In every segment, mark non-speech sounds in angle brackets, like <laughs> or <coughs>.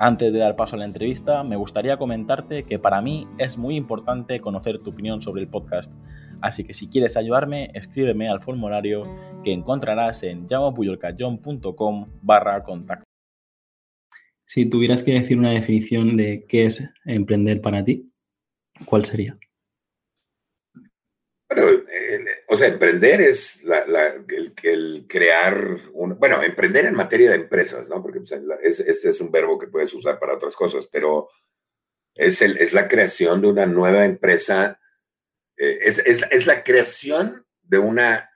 Antes de dar paso a la entrevista, me gustaría comentarte que para mí es muy importante conocer tu opinión sobre el podcast. Así que si quieres ayudarme, escríbeme al formulario que encontrarás en llamopuyolcayón.com barra contacto. Si tuvieras que decir una definición de qué es emprender para ti, ¿cuál sería? Bueno, o sea, emprender es el, crear, un, bueno, emprender en materia de empresas, ¿no? Porque pues, este es un verbo que puedes usar para otras cosas, pero es, el, es la creación de una nueva empresa, eh, es, es, la creación de una,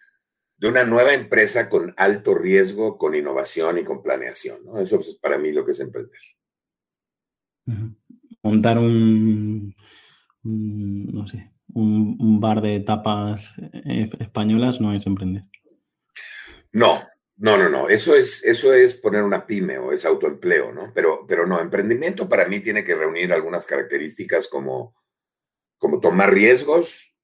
de una nueva empresa con alto riesgo, con innovación y con planeación, ¿no? Eso es para mí lo que es emprender. Montar un no sé, un, bar de tapas eh, españolas no es emprender. No, no, no, no. Eso es, eso es poner una pyme o es autoempleo, ¿no? Pero, pero no, emprendimiento para mí tiene que reunir algunas características como, como tomar riesgos,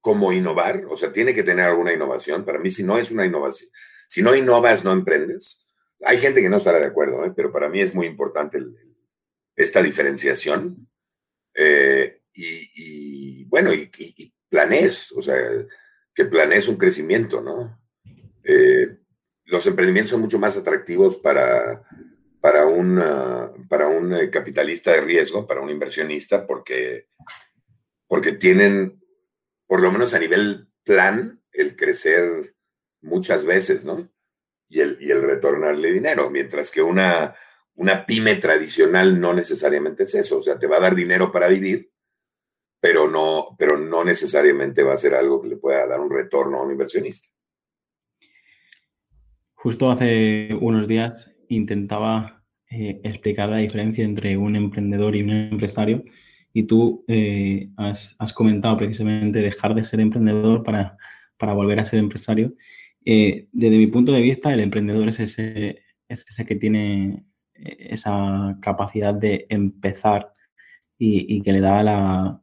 como innovar, o sea, tiene que tener alguna innovación. Para mí, si no es una innovación, si no innovas, no emprendes. Hay gente que no estará de acuerdo, ¿eh? pero para mí es muy importante esta diferenciación. Eh, y, bueno, y, planes, o sea, que planees un crecimiento, ¿no? Eh, los emprendimientos son mucho más atractivos para, para, un, para un eh, capitalista de riesgo, para un inversionista, porque, porque tienen, por lo menos a nivel plan, el crecer muchas veces, ¿no? Y el, y el retornarle dinero, mientras que una, una pyme tradicional no necesariamente es eso, o sea, te va a dar dinero para vivir, pero no, pero no necesariamente va a ser algo que le pueda dar un retorno a un inversionista. Justo hace unos días intentaba eh, explicar la diferencia entre un emprendedor y un empresario y tú eh, has, comentado precisamente dejar de ser emprendedor para, para volver a ser empresario. Eh, desde mi punto de vista, el emprendedor es ese, es ese que tiene esa capacidad de empezar y que le da la,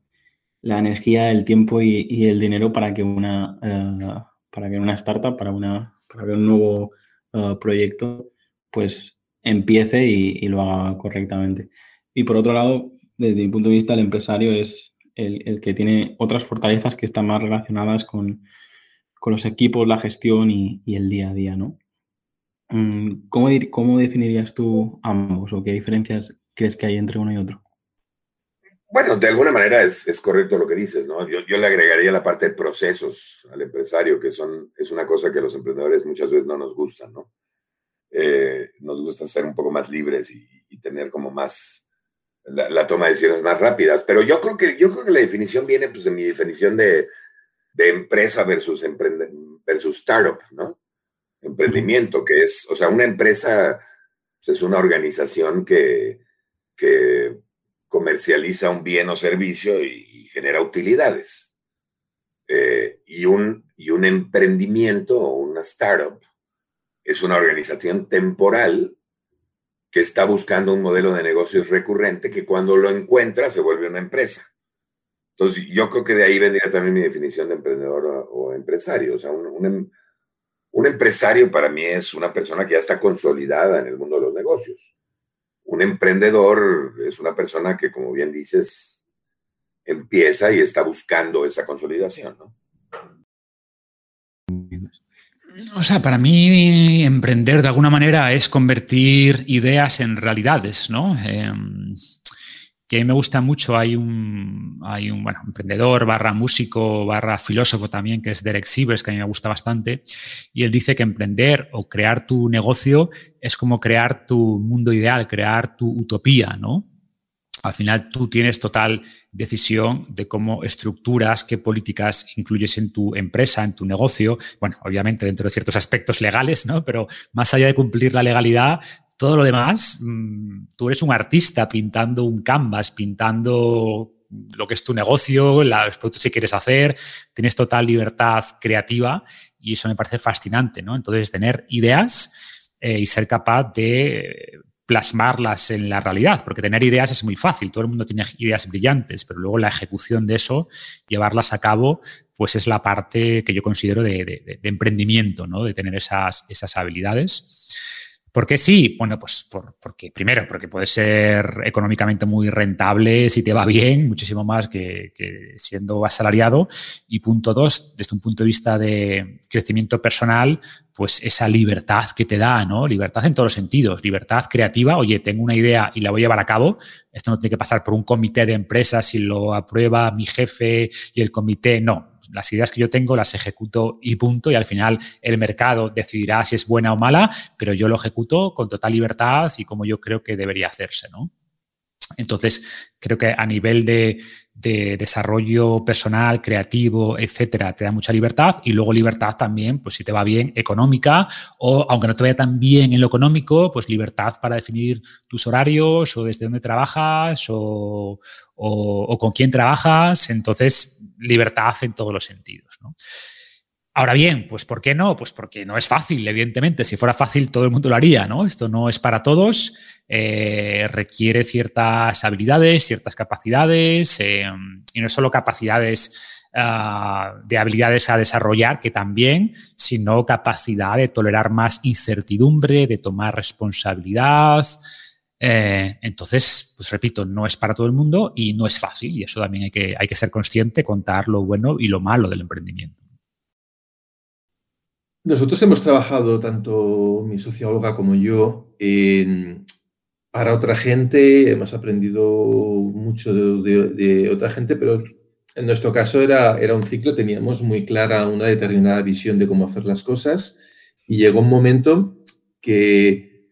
la energía, el tiempo y, el dinero para que una, eh, para que una startup, para, una, para que un nuevo eh, proyecto, pues empiece y, lo haga correctamente. Y por otro lado, desde mi punto de vista, el empresario es el, que tiene otras fortalezas que están más relacionadas con, los equipos, la gestión y, el día a día, ¿no? Mm, ¿Cómo, ¿Cómo definirías tú ambos o qué diferencias crees que hay entre uno y otro? Bueno, de alguna manera es, es correcto lo que dices, ¿no? Yo, yo, le agregaría la parte de procesos al empresario, que son, es una cosa que los emprendedores muchas veces no nos gusta, ¿no? Eh, nos gusta ser un poco más libres y, tener como más, la, toma de decisiones más rápidas. Pero yo creo que, yo creo que la definición viene pues de mi definición de, de empresa versus, emprende, versus startup, ¿no? Emprendimiento, que es, o sea, una empresa pues, es una organización que, que comercializa un bien o servicio y, genera utilidades. Eh, y, un, y un emprendimiento o una startup es una organización temporal que está buscando un modelo de negocios recurrente que cuando lo encuentra se vuelve una empresa. Entonces, yo creo que de ahí vendría también mi definición de emprendedor o, empresario. O sea, un, em, un, empresario para mí es una persona que ya está consolidada en el mundo de los negocios un emprendedor es una persona que, como bien dices, empieza y está buscando esa consolidación, ¿no? O sea, para mí emprender de alguna manera es convertir ideas en realidades, ¿no? Em, que a mí me gusta mucho. Hay un, hay un bueno, emprendedor, barra músico, barra filósofo también, que es Derek Sivers, que a mí me gusta bastante. Y él dice que emprender o crear tu negocio es como crear tu mundo ideal, crear tu utopía, ¿no? Al final tú tienes total decisión de cómo estructuras, qué políticas incluyes en tu empresa, en tu negocio. Bueno, obviamente dentro de ciertos aspectos legales, ¿no? Pero más allá de cumplir la legalidad, todo lo demás, mm, tú eres un artista pintando un canvas, pintando lo que es tu negocio, los productos que quieres hacer, tienes total libertad creativa y eso me parece fascinante, ¿no? Entonces, tener ideas eh, y ser capaz de plasmarlas en la realidad, porque tener ideas es muy fácil, todo el mundo tiene ideas brillantes, pero luego la ejecución de eso, llevarlas a cabo, pues es la parte que yo considero de, emprendimiento, ¿no? de tener esas, esas habilidades. ¿Por qué sí? Bueno, pues porque primero, porque puede ser económicamente muy rentable si te va bien, muchísimo más que, siendo asalariado. Y punto dos, desde un punto de vista de crecimiento personal, pues esa libertad que te da, ¿no? Libertad en todos los sentidos, libertad creativa. Oye, tengo una idea y la voy a llevar a cabo. Esto no tiene que pasar por un comité de empresas y lo aprueba mi jefe y el comité. No, las ideas que yo tengo las ejecuto y punto, y al final el mercado decidirá si es buena o mala, pero yo lo ejecuto con total libertad y como yo creo que debería hacerse, ¿no? Entonces, creo que a nivel de, desarrollo personal, creativo, etcétera, te da mucha libertad y luego libertad también, pues si te va bien, económica o aunque no te vaya tan bien en lo económico, pues libertad para definir tus horarios o desde dónde trabajas o, o con quién trabajas. Entonces, libertad en todos los sentidos. ¿no? Ahora bien, pues ¿por qué no? Pues porque no es fácil, evidentemente. Si fuera fácil, todo el mundo lo haría, ¿no? Esto no es para todos, eh, requiere ciertas habilidades, ciertas capacidades, eh, y no solo capacidades ah, de habilidades a desarrollar, que también, sino capacidad de tolerar más incertidumbre, de tomar responsabilidad. Eh, entonces, pues repito, no es para todo el mundo y no es fácil, y eso también hay que, hay que ser consciente, contar lo bueno y lo malo del emprendimiento. Nosotros hemos trabajado, tanto mi socióloga como yo, para otra gente, hemos aprendido mucho de, otra gente, pero en nuestro caso era, era un ciclo, teníamos muy clara una determinada visión de cómo hacer las cosas. Y llegó un momento que,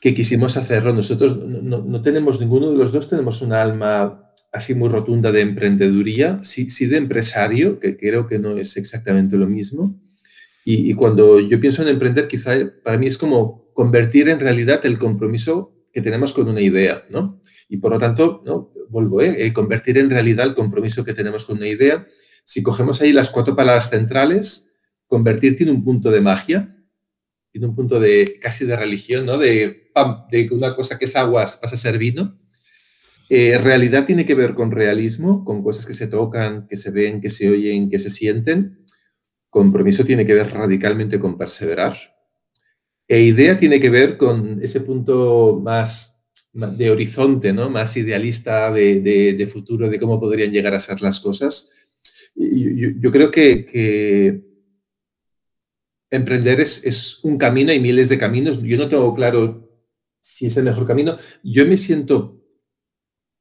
que quisimos hacerlo. Nosotros. No, no, tenemos, ninguno de los dos tenemos una alma así muy rotunda de emprendeduría, sí, sí de empresario, que creo que no es exactamente lo mismo y, cuando yo pienso en emprender, quizá para mí es como convertir en realidad el compromiso que tenemos con una idea, ¿no? Y por lo tanto, ¿no? vuelvo, ¿eh? convertir en realidad el compromiso que tenemos con una idea. Si cogemos ahí las cuatro palabras centrales, convertir tiene un punto de magia, tiene un punto de casi de religión, ¿no? De, pam, de una cosa que es agua pasa a ser vino. Eh, realidad tiene que ver con realismo, con cosas que se tocan, que se ven, que se oyen, que se sienten. Compromiso tiene que ver radicalmente con perseverar. E idea tiene que ver con ese punto más, de horizonte, ¿no? más idealista de, futuro, de cómo podrían llegar a ser las cosas. Yo, creo que, emprender es, es, un camino, hay miles de caminos. Yo no tengo claro si es el mejor camino. Yo me siento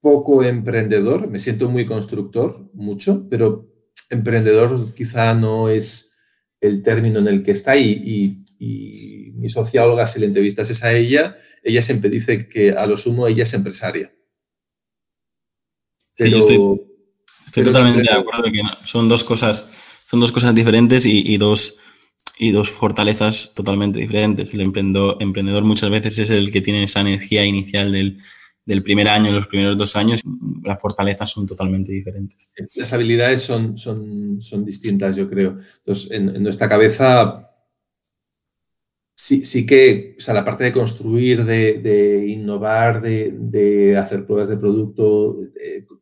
poco emprendedor, me siento muy constructor, mucho, pero emprendedor quizá no es el término en el que está y, mi socióloga, si le entrevistas es a ella, ella siempre dice que a lo sumo ella es empresaria. estoy, totalmente de acuerdo que son dos cosas, son dos cosas diferentes y, dos, y dos fortalezas totalmente diferentes. El emprendedor muchas veces es el que tiene esa energía inicial del, del primer año, los primeros dos años, las fortalezas son totalmente diferentes. Las habilidades son, son, son distintas, yo creo. Entonces, en, nuestra cabeza sí, sí que, o sea, la parte de construir, de, innovar, de, hacer pruebas de producto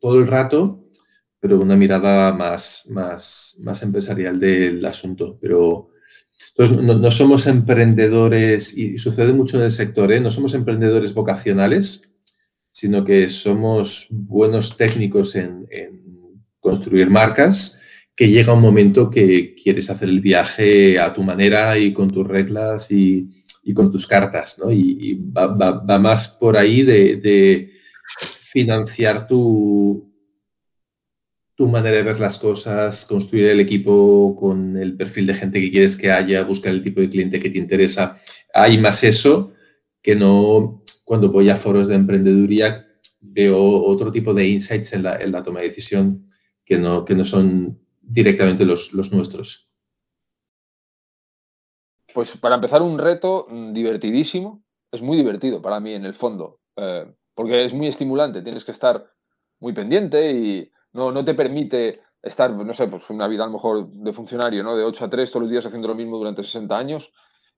todo el rato, pero una mirada más, más, más empresarial del asunto. Pero entonces, no, somos emprendedores, y sucede mucho en el sector, ¿eh? no somos emprendedores vocacionales, sino que somos buenos técnicos en, construir marcas, que llega un momento que quieres hacer el viaje a tu manera y con tus reglas y, con tus cartas, ¿no? Y, va, más por ahí de, financiar tu, tu manera de ver las cosas, construir el equipo con el perfil de gente que quieres que haya, buscar el tipo de cliente que te interesa. Hay más eso que no cuando voy a foros de emprendeduría veo otro tipo de insights en la, toma de decisión que no, que no son directamente los, nuestros. Pues para empezar un reto mm, divertidísimo, es muy divertido para mí en el fondo, eh, porque es muy estimulante, tienes que estar muy pendiente y no, no te permite estar, no sé, pues una vida a lo mejor de funcionario, ¿no? De 8 a 3 todos los días haciendo lo mismo durante 60 años.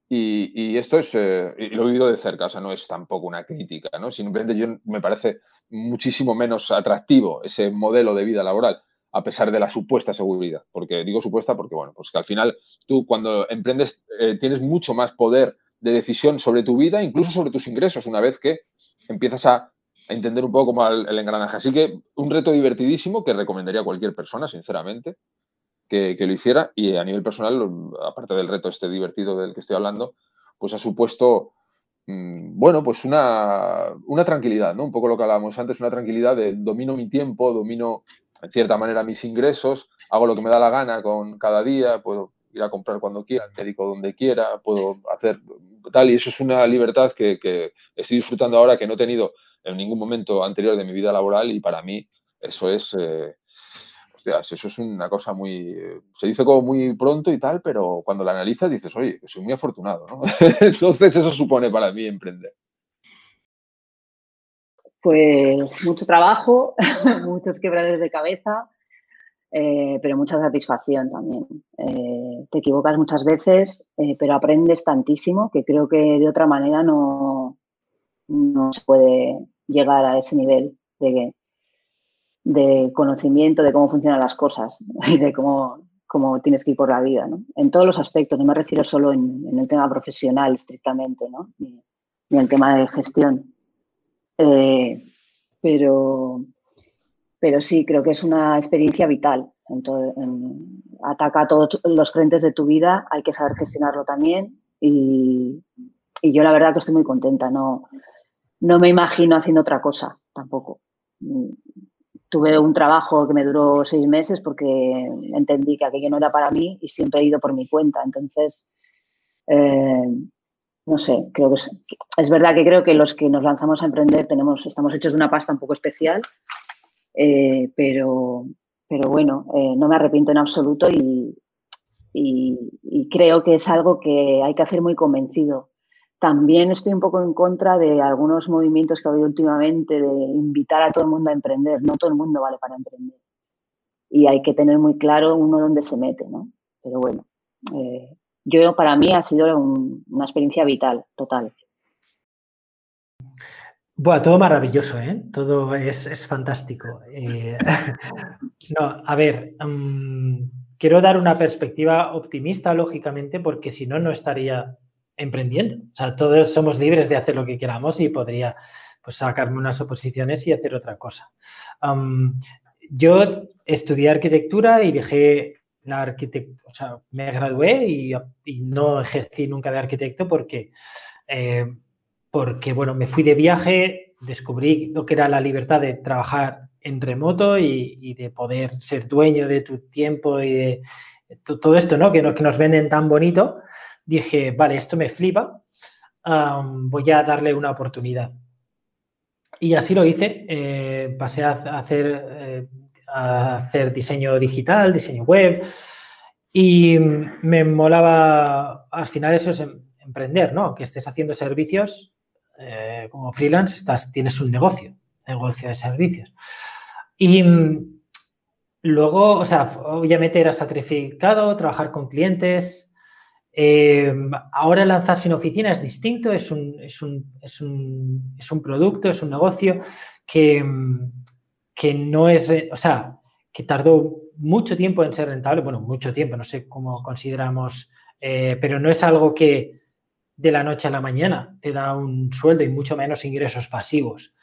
Y, esto es, eh, lo he vivido de cerca, o sea, no es tampoco una crítica, ¿no? Simplemente yo me parece muchísimo menos atractivo ese modelo de vida laboral, a pesar de la supuesta seguridad. Porque digo supuesta porque, bueno, pues que al final tú cuando emprendes eh, tienes mucho más poder de decisión sobre tu vida, incluso sobre tus ingresos, una vez que empiezas a a entender un poco como el, engranaje. Así que un reto divertidísimo que recomendaría a cualquier persona, sinceramente, que, lo hiciera. Y a nivel personal, aparte del reto este divertido del que estoy hablando, pues ha supuesto, mm, bueno, pues una, una, tranquilidad, ¿no? Un poco lo que hablábamos antes, una tranquilidad de domino mi tiempo, domino en cierta manera mis ingresos, hago lo que me da la gana con cada día, puedo ir a comprar cuando quiera, médico donde quiera, puedo hacer tal, y eso es una libertad que, que estoy disfrutando ahora que no he tenido en ningún momento anterior de mi vida laboral y para mí eso es, eh, eso es una cosa muy, se dice como muy pronto y tal, pero cuando la analizas dices, oye, soy muy afortunado, ¿no? <laughs> Entonces eso supone para mí emprender. Pues mucho trabajo, <laughs> muchos quebraderos de cabeza, eh, pero mucha satisfacción también. Eh, te equivocas muchas veces, pero aprendes tantísimo que creo que de otra manera no, no se puede llegar a ese nivel de, de conocimiento de cómo funcionan las cosas <laughs> y de cómo, cómo, tienes que ir por la vida, ¿no? En todos los aspectos, no me refiero solo en, el tema profesional estrictamente, ¿no? Ni, en el tema de gestión. Eh, pero, pero sí, creo que es una experiencia vital. Ataca a todos los frentes de tu vida, hay que saber gestionarlo también y, y yo la verdad que estoy muy contenta. No, no me imagino haciendo otra cosa tampoco. Tuve un trabajo que me duró seis meses porque entendí que aquello no era para mí y siempre he ido por mi cuenta. Entonces, eh, no sé, creo que es, verdad que creo que los que nos lanzamos a emprender tenemos, estamos hechos de una pasta un poco especial, eh, pero, pero bueno, eh, no me arrepiento en absoluto y creo que es algo que hay que hacer muy convencido también estoy un poco en contra de algunos movimientos que ha habido últimamente de invitar a todo el mundo a emprender. No todo el mundo vale para emprender. Y hay que tener muy claro uno dónde se mete, ¿no? Pero bueno, eh, yo para mí ha sido una experiencia vital, total. Bueno, todo maravilloso, ¿eh? Todo es, fantástico. Eh, <laughs> no, a ver, mm, quiero dar una perspectiva optimista, lógicamente, porque si no, no estaría emprendiendo. O sea, todos somos libres de hacer lo que queramos y podría pues, sacarme unas oposiciones y hacer otra cosa. yo estudié arquitectura y dejé la arquitectura, o sea, me gradué y, no ejercí nunca de arquitecto porque, eh, porque, bueno, me fui de viaje, descubrí lo que era la libertad de trabajar en remoto y, de poder ser dueño de tu tiempo y de todo esto, ¿no? Que, que nos venden tan bonito dije, vale, esto me flipa, voy a darle una oportunidad. Y así lo hice, eh, pasé a hacer, eh, a hacer diseño digital, diseño web, y me molaba, al final eso es em, emprender, ¿no? Que estés haciendo servicios eh, como freelance, estás, tienes un negocio, negocio de servicios. Y mm, luego, o sea, obviamente era sacrificado, trabajar con clientes, eh, ahora lanzarse en oficina es distinto, es un, es un, es un, es un producto, es un negocio que, que, no es, o sea, que tardó mucho tiempo en ser rentable, bueno, mucho tiempo, no sé cómo consideramos, eh, pero no es algo que de la noche a la mañana te da un sueldo y mucho menos ingresos pasivos.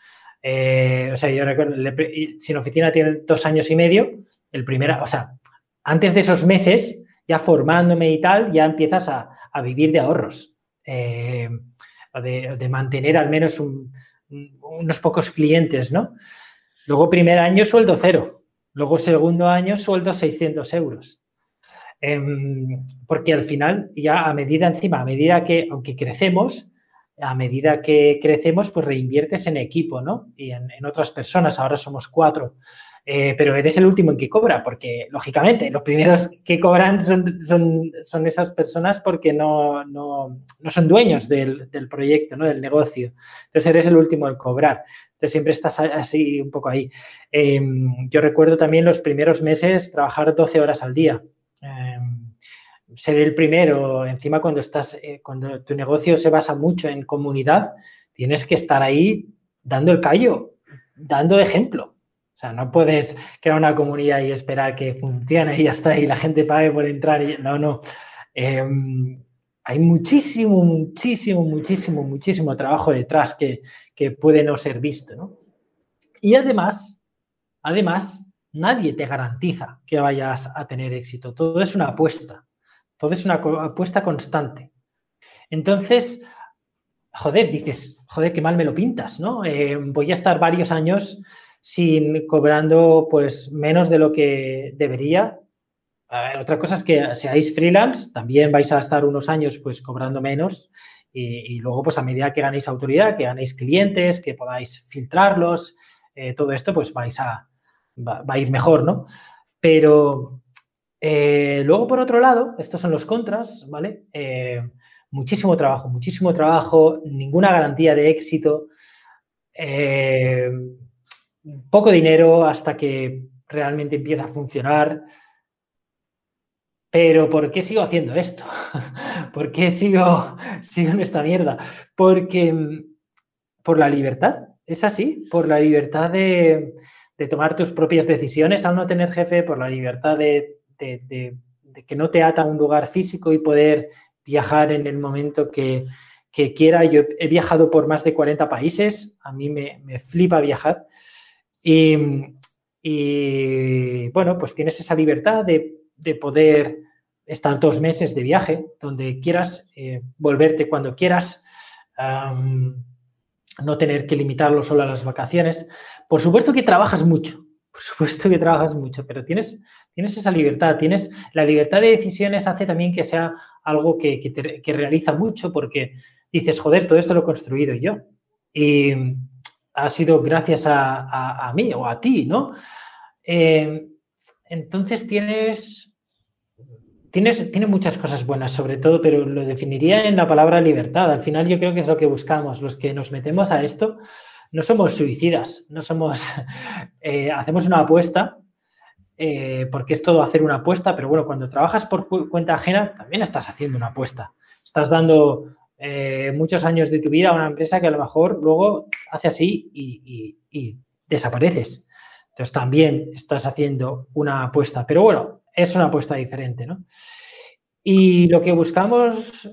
Eh, o sea, yo recuerdo, sin oficina tiene dos años y medio, el primero, o sea, antes de esos meses ya formándome y tal, ya empiezas a, vivir de ahorros, eh, de, mantener al menos unos pocos clientes, ¿no? Luego primer año sueldo cero, luego segundo año sueldo 600 euros. Em, porque al final, ya a medida encima, a medida que, aunque crecemos, a medida que crecemos, pues reinviertes en equipo, ¿no? Y en, en otras personas, ahora somos cuatro. Eh, pero eres el último en que cobra, porque lógicamente los primeros que cobran son, son, esas personas porque no, no, no son dueños del, del, proyecto, ¿no? del negocio. Entonces eres el último en cobrar. Entonces siempre estás así un poco ahí. Em, yo recuerdo también los primeros meses trabajar 12 horas al día. Em, ser el primero, encima cuando estás, eh, cuando tu negocio se basa mucho en comunidad, tienes que estar ahí dando el callo, dando ejemplo. O sea, no puedes crear una comunidad y esperar que funcione y ya está, y la gente pague por entrar. Y... No, no. Em, hay muchísimo, muchísimo, muchísimo, muchísimo trabajo detrás que, que puede no ser visto, ¿no? Y además, además, nadie te garantiza que vayas a tener éxito. Todo es una apuesta. Todo es una apuesta constante. Entonces, joder, dices, joder, qué mal me lo pintas, ¿no? Eh, voy a estar varios años sin cobrando pues menos de lo que debería. otra cosa es que seáis freelance, también vais a estar unos años pues cobrando menos y, luego pues a medida que ganéis autoridad, que ganéis clientes, que podáis filtrarlos, eh, todo esto pues vais a, va, a ir mejor, ¿no? Pero eh, luego por otro lado, estos son los contras, ¿vale? Eh, muchísimo trabajo, muchísimo trabajo, ninguna garantía de éxito poco dinero hasta que realmente empieza a funcionar. Pero ¿por qué sigo haciendo esto? <laughs> ¿Por qué sigo, <laughs> sigo en esta mierda? Porque mm, por la libertad, es así, por la libertad de, tomar tus propias decisiones al no tener jefe, por la libertad de, que no te ata un lugar físico y poder viajar en el momento que, quiera. Yo he viajado por más de 40 países, a mí me, me flipa viajar. Y, bueno, pues tienes esa libertad de, poder estar dos meses de viaje donde quieras, eh, volverte cuando quieras, no tener que limitarlo solo a las vacaciones. Por supuesto que trabajas mucho, por supuesto que trabajas mucho, pero tienes, tienes esa libertad, tienes la libertad de decisiones hace también que sea algo que, que realiza mucho porque dices, joder, todo esto lo he construido yo. Y, ha sido gracias a, mí o a ti, ¿no? Eh, entonces tienes, tienes, tiene muchas cosas buenas sobre todo, pero lo definiría en la palabra libertad. Al final yo creo que es lo que buscamos. Los que nos metemos a esto no somos suicidas, no somos, <laughs> eh, hacemos una apuesta, eh, porque es todo hacer una apuesta, pero bueno, cuando trabajas por cuenta ajena, también estás haciendo una apuesta. Estás dando eh, muchos años de tu vida a una empresa que a lo mejor luego hace así y, desapareces. Entonces también estás haciendo una apuesta, pero bueno, es una apuesta diferente, ¿no? Y lo que buscamos,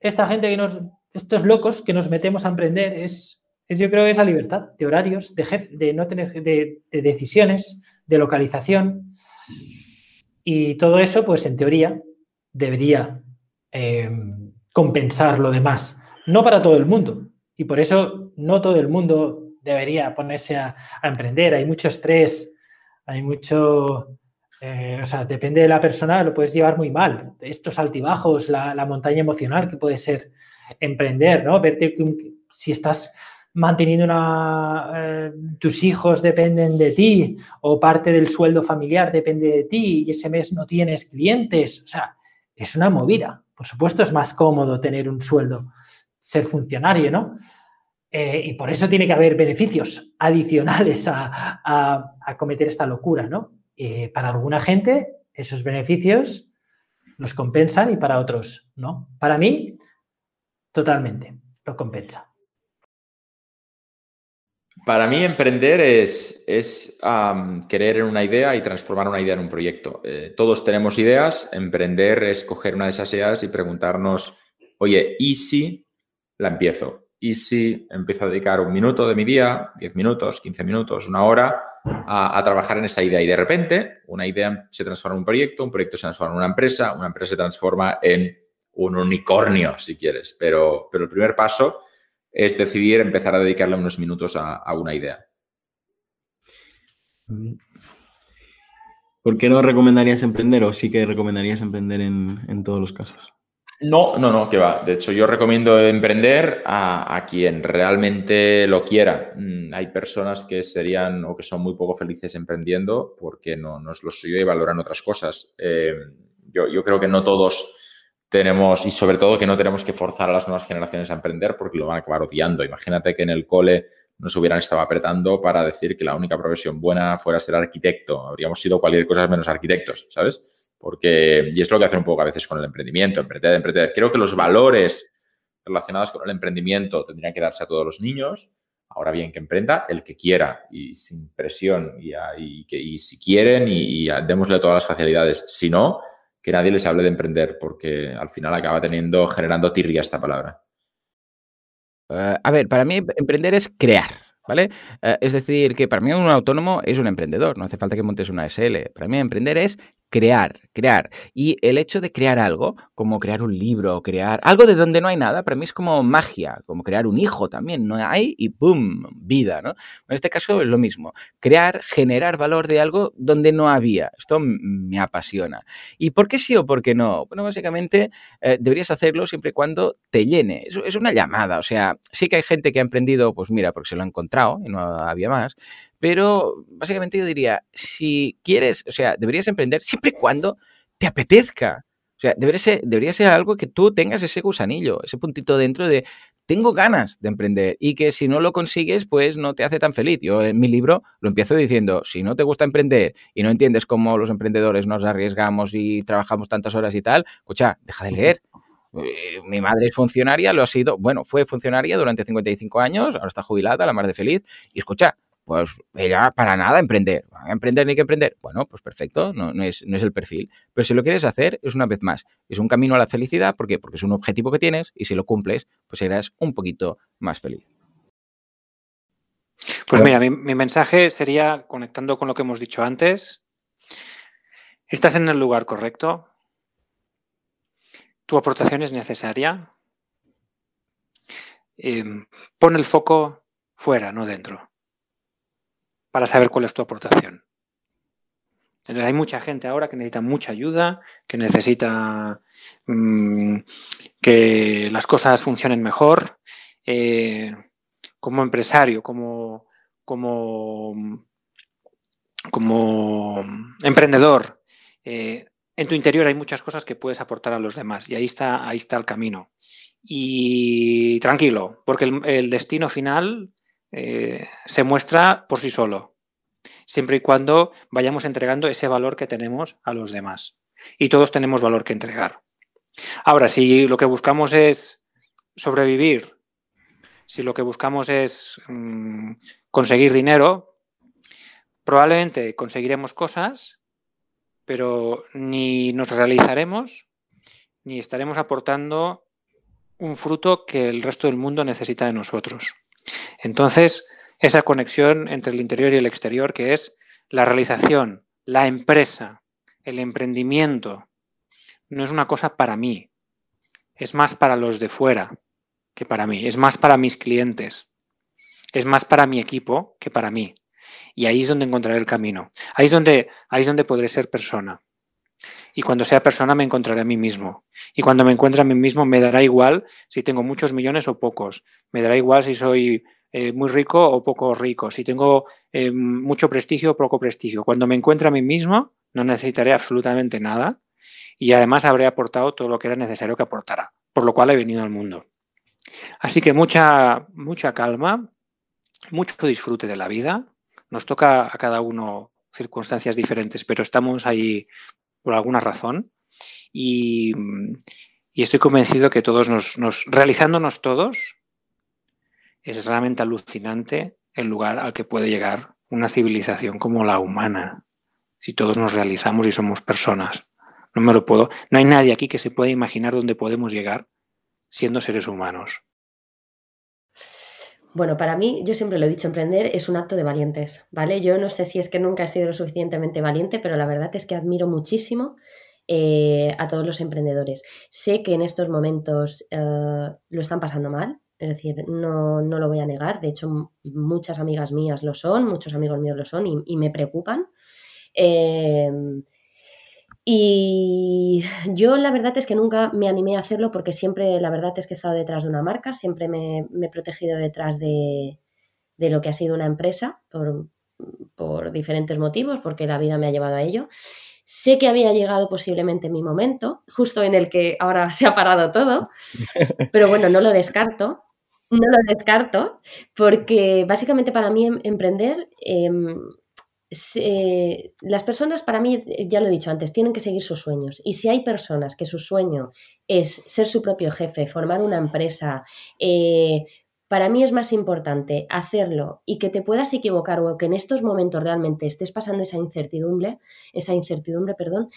esta gente que nos, estos locos que nos metemos a emprender, es, yo creo, esa libertad de horarios, de, jefe, de no tener, de, decisiones, de localización. Y todo eso, pues en teoría, debería eh, compensar lo demás. No para todo el mundo. Y por eso no todo el mundo debería ponerse a, emprender. Hay mucho estrés, hay mucho... Eh, o sea, depende de la persona, lo puedes llevar muy mal. Estos altibajos, la, montaña emocional que puede ser emprender, ¿no? Verte que si estás manteniendo una... Eh, tus hijos dependen de ti o parte del sueldo familiar depende de ti y ese mes no tienes clientes. O sea, es una movida. Por supuesto, es más cómodo tener un sueldo, ser funcionario, ¿no? Eh, y por eso tiene que haber beneficios adicionales a, cometer esta locura, ¿no? Eh, para alguna gente, esos beneficios los compensan y para otros, ¿no? Para mí, totalmente, lo compensa. Para mí, emprender es, es querer en una idea y transformar una idea en un proyecto. Eh, todos tenemos ideas, emprender es coger una de esas ideas y preguntarnos, oye, ¿y si la empiezo? ¿Y si empiezo a dedicar un minuto de mi día, 10 minutos, 15 minutos, una hora, a, trabajar en esa idea? Y de repente, una idea se transforma en un proyecto, un proyecto se transforma en una empresa, una empresa se transforma en un unicornio, si quieres. Pero, pero el primer paso es decidir empezar a dedicarle unos minutos a, una idea. ¿Por qué no recomendarías emprender o sí que recomendarías emprender en, todos los casos? No, no, no, que va. De hecho, yo recomiendo emprender a, quien realmente lo quiera. Mm, hay personas que serían o que son muy poco felices emprendiendo porque no, no es lo suyo y valoran otras cosas. Eh, yo, yo creo que no todos tenemos, y sobre todo que no tenemos que forzar a las nuevas generaciones a emprender porque lo van a acabar odiando. Imagínate que en el cole nos hubieran estado apretando para decir que la única profesión buena fuera ser arquitecto. Habríamos sido cualquier cosa menos arquitectos, ¿sabes? Porque, y es lo que hacen un poco a veces con el emprendimiento, emprender, emprender. Creo que los valores relacionados con el emprendimiento tendrían que darse a todos los niños. Ahora bien, que emprenda el que quiera y sin presión y, que, y si quieren y, démosle todas las facilidades. Si no, que nadie les hable de emprender porque al final acaba teniendo, generando tirria esta palabra. Eh, a ver, para mí emprender es crear. ¿Vale? Eh, es decir, que para mí un autónomo es un emprendedor, no hace falta que montes una SL. Para mí emprender es crear, crear. Y el hecho de crear algo, como crear un libro, crear algo de donde no hay nada, para mí es como magia, como crear un hijo también, no hay y ¡pum! vida, ¿no? En este caso es lo mismo, crear, generar valor de algo donde no había. Esto me apasiona. ¿Y por qué sí o por qué no? Bueno, básicamente eh, deberías hacerlo siempre y cuando te llene. Es, es una llamada, o sea, sí que hay gente que ha emprendido, pues mira, porque se lo ha encontrado y no había más, pero básicamente yo diría, si quieres, o sea, deberías emprender siempre y cuando te apetezca. O sea, debería ser, debería ser algo que tú tengas ese gusanillo, ese puntito dentro de tengo ganas de emprender y que si no lo consigues, pues no te hace tan feliz. Yo en mi libro lo empiezo diciendo, si no te gusta emprender y no entiendes cómo los emprendedores nos arriesgamos y trabajamos tantas horas y tal, escucha, deja de leer. Eh, mi madre es funcionaria, lo ha sido, bueno, fue funcionaria durante 55 años, ahora está jubilada, la madre feliz, y escucha, pues ella para nada emprender. ¿Emprender ni que emprender? Bueno, pues perfecto, no, es, no, es, el perfil. Pero si lo quieres hacer, es una vez más, es un camino a la felicidad. ¿Por qué? Porque es un objetivo que tienes y si lo cumples, pues serás un poquito más feliz. Pues mira, mi, mi mensaje sería, conectando con lo que hemos dicho antes, estás en el lugar correcto, tu aportación es necesaria, em, pon el foco fuera, no dentro para saber cuál es tu aportación. Entonces hay mucha gente ahora que necesita mucha ayuda, que necesita mm, que las cosas funcionen mejor. Eh, como empresario, como, como, como emprendedor, eh, en tu interior hay muchas cosas que puedes aportar a los demás y ahí está, ahí está el camino. Y tranquilo, porque el destino final eh, se muestra por sí solo, siempre y cuando vayamos entregando ese valor que tenemos a los demás. Y todos tenemos valor que entregar. Ahora, si lo que buscamos es sobrevivir, si lo que buscamos es mm, conseguir dinero, probablemente conseguiremos cosas, pero ni nos realizaremos, ni estaremos aportando un fruto que el resto del mundo necesita de nosotros. Entonces, esa conexión entre el interior y el exterior, que es la realización, la empresa, el emprendimiento, no es una cosa para mí, es más para los de fuera que para mí, es más para mis clientes, es más para mi equipo que para mí. Y ahí es donde encontraré el camino. Ahí es donde, ahí es donde podré ser persona. Y cuando sea persona me encontraré a mí mismo. Y cuando me encuentre a mí mismo me dará igual si tengo muchos millones o pocos. Me dará igual si soy eh, muy rico o poco rico, si tengo eh, mucho prestigio o poco prestigio. Cuando me encuentre a mí mismo no necesitaré absolutamente nada y además habré aportado todo lo que era necesario que aportara, por lo cual he venido al mundo. Así que mucha, mucha calma, mucho disfrute de la vida. Nos toca a cada uno circunstancias diferentes, pero estamos ahí por alguna razón. Y, estoy convencido que todos nos, realizándonos todos, es realmente alucinante el lugar al que puede llegar una civilización como la humana, si todos nos realizamos y somos personas. No me lo puedo. No hay nadie aquí que se pueda imaginar dónde podemos llegar siendo seres humanos. Bueno, para mí, yo siempre lo he dicho, emprender es un acto de valientes, ¿vale? Yo no sé si es que nunca he sido lo suficientemente valiente, pero la verdad es que admiro muchísimo eh, a todos los emprendedores. Sé que en estos momentos eh, lo están pasando mal, es decir, no, lo voy a negar, de hecho muchas amigas mías lo son, muchos amigos míos lo son y, me preocupan. Em, Y yo la verdad es que nunca me animé a hacerlo porque siempre, la verdad es que he estado detrás de una marca, siempre me, he protegido detrás de, lo que ha sido una empresa por, por, diferentes motivos, porque la vida me ha llevado a ello. Sé que había llegado posiblemente mi momento, justo en el que ahora <laughs> se ha parado todo, pero bueno, no lo descarto. No lo descarto, porque básicamente para mí em, emprender em, las personas, para mí, ya lo he dicho antes, tienen que seguir sus sueños. Y si hay personas que su sueño es ser su propio jefe, formar una empresa, eh, para mí es más importante hacerlo y que te puedas equivocar o que en estos momentos realmente estés pasando esa incertidumbre, esa incertidumbre, perdón,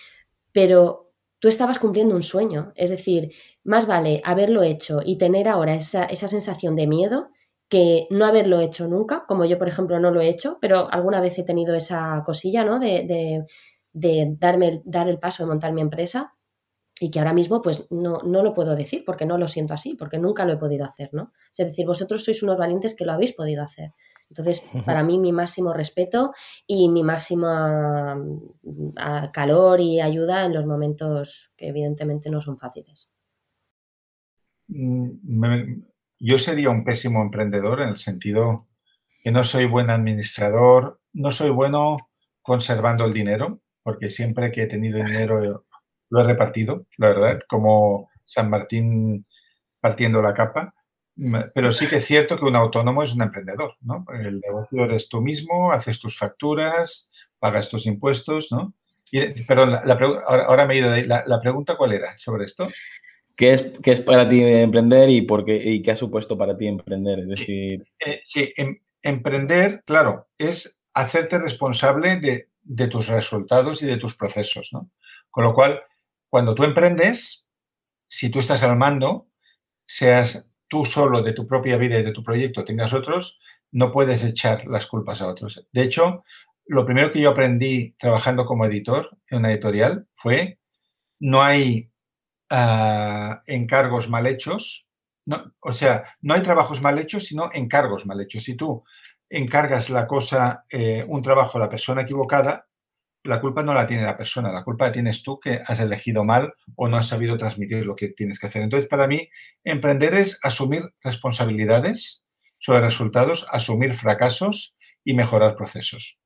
pero tú estabas cumpliendo un sueño. Es decir, más vale haberlo hecho y tener ahora esa, esa sensación de miedo que no haberlo hecho nunca, como yo, por ejemplo, no lo he hecho, pero alguna vez he tenido esa cosilla, ¿no? De, darme, dar el paso de montar mi empresa y que ahora mismo pues no, no, lo puedo decir porque no lo siento así, porque nunca lo he podido hacer, ¿no? Es decir, vosotros sois unos valientes que lo habéis podido hacer. Entonces, para mí mi máximo respeto y mi máxima mm, calor y ayuda en los momentos que evidentemente no son fáciles. Mm, yo sería un pésimo emprendedor en el sentido que no soy buen administrador, no soy bueno conservando el dinero, porque siempre que he tenido <laughs> dinero lo he repartido, la verdad, como San Martín partiendo la capa. Pero sí que es cierto que un autónomo es un emprendedor, ¿no? El negocio eres tú mismo, haces tus facturas, pagas tus impuestos, ¿no? Y, perdón, ahora, me he ido de ahí. La, pregunta cuál era sobre esto? ¿Qué es, qué es para ti emprender y, por qué, y qué ha supuesto para ti emprender? Es decir... sí, eh, em, emprender, claro, es hacerte responsable de, de, tus resultados y de tus procesos, ¿no? Con lo cual, cuando tú emprendes, si tú estás al mando, seas tú solo de tu propia vida y de tu proyecto, tengas otros, no puedes echar las culpas a otros. De hecho, lo primero que yo aprendí trabajando como editor en una editorial fue no hay encargos mal hechos. O sea, no hay trabajos mal hechos, sino encargos mal hechos. Si tú encargas la cosa, eh, un trabajo a la persona equivocada, la culpa no la tiene la persona, la culpa la tienes tú que has elegido mal o no has sabido transmitir lo que tienes que hacer. Entonces, para mí, emprender es asumir responsabilidades sobre resultados, asumir fracasos y mejorar procesos.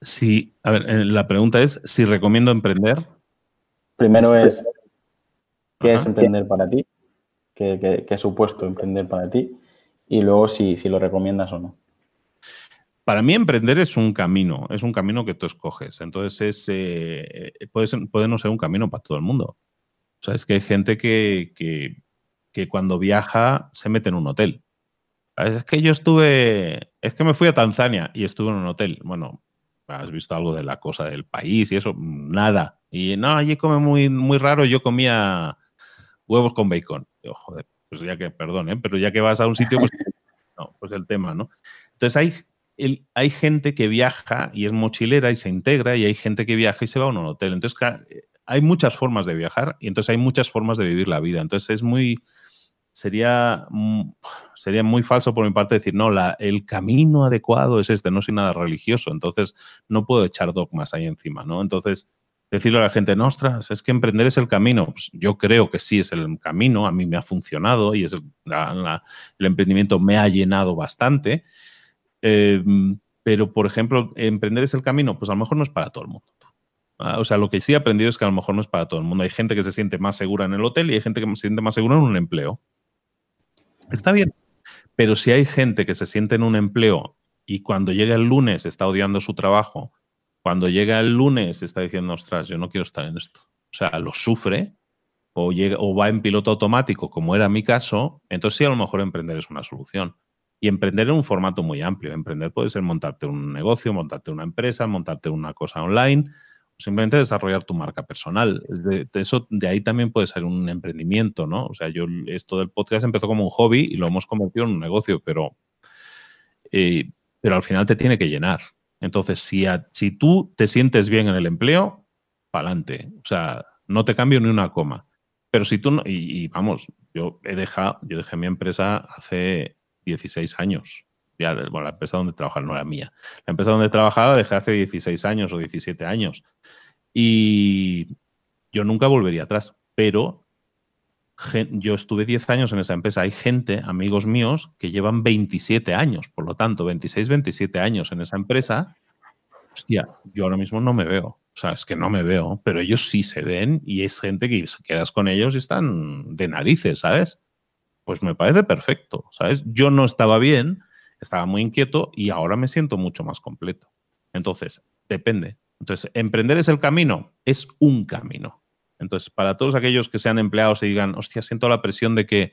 Sí, a ver, eh, la pregunta es si recomiendo emprender. Primero es, ¿qué es emprender para ti? ¿Qué, ha supuesto emprender para ti? Y luego si, si lo recomiendas o no. Para mí emprender es un camino, es un camino que tú escoges. Entonces es, eh, puede, no ser un camino para todo el mundo. O sea, es que hay gente que, que, cuando viaja se mete en un hotel. Es que yo estuve, es que me fui a Tanzania y estuve en un hotel. Bueno, has visto algo de la cosa del país y eso, nada. Y no, allí come muy, muy raro, yo comía huevos con bacon. joder, pues ya que, perdón, ¿eh? pero ya que vas a un sitio, pues, <laughs> no, pues el tema, ¿no? Entonces hay, hay gente que viaja y es mochilera y se integra y hay gente que viaja y se va a un hotel. Entonces hay muchas formas de viajar y entonces hay muchas formas de vivir la vida. Entonces es muy, sería, sería muy falso por mi parte decir, no, la, el camino adecuado es este, no soy nada religioso, entonces no puedo echar dogmas ahí encima, ¿no? Entonces, decirle a la gente, es que emprender es el camino. Pues yo creo que sí es el camino, a mí me ha funcionado y es el, emprendimiento me ha llenado bastante. Em, pero, por ejemplo, emprender es el camino, pues a lo mejor no es para todo el mundo. Ah, o sea, lo que sí he aprendido es que a lo mejor no es para todo el mundo. Hay gente que se siente más segura en el hotel y hay gente que se siente más segura en un empleo. Está bien. Pero si hay gente que se siente en un empleo y cuando llega el lunes está odiando su trabajo, cuando llega el lunes está diciendo, ostras, yo no quiero estar en esto. O sea, lo sufre o, llega, o va en piloto automático, como era mi caso, entonces sí a lo mejor emprender es una solución. Y emprender en un formato muy amplio. Emprender puede ser montarte un negocio, montarte una empresa, montarte una cosa online simplemente desarrollar tu marca personal. De, eso, de ahí también puede ser un emprendimiento, ¿no? O sea, yo esto del podcast empezó como un hobby y lo hemos convertido en un negocio, pero, eh, pero al final te tiene que llenar. Entonces, si, si tú te sientes bien en el empleo, para adelante. O sea, no te cambio ni una coma. Pero si tú no, y, y vamos, yo he dejado, yo dejé mi empresa hace 16 años ya, bueno, la empresa donde trabajaba no era mía. La empresa donde trabajaba dejé hace 16 años o 17 años. Y yo nunca volvería atrás, pero yo estuve 10 años en esa empresa. Hay gente, amigos míos, que llevan 27 años, por lo tanto, 26, 27 años en esa empresa. Hostia, yo ahora mismo no me veo. O sea, es que no me veo, pero ellos sí se ven y es gente que quedas con ellos y están de narices, ¿sabes? Pues me parece perfecto, ¿sabes? Yo no estaba bien, estaba muy inquieto y ahora me siento mucho más completo. Entonces, depende. Entonces, emprender es el camino, es un camino. Entonces, para todos aquellos que sean empleados y digan, hostia, siento la presión de que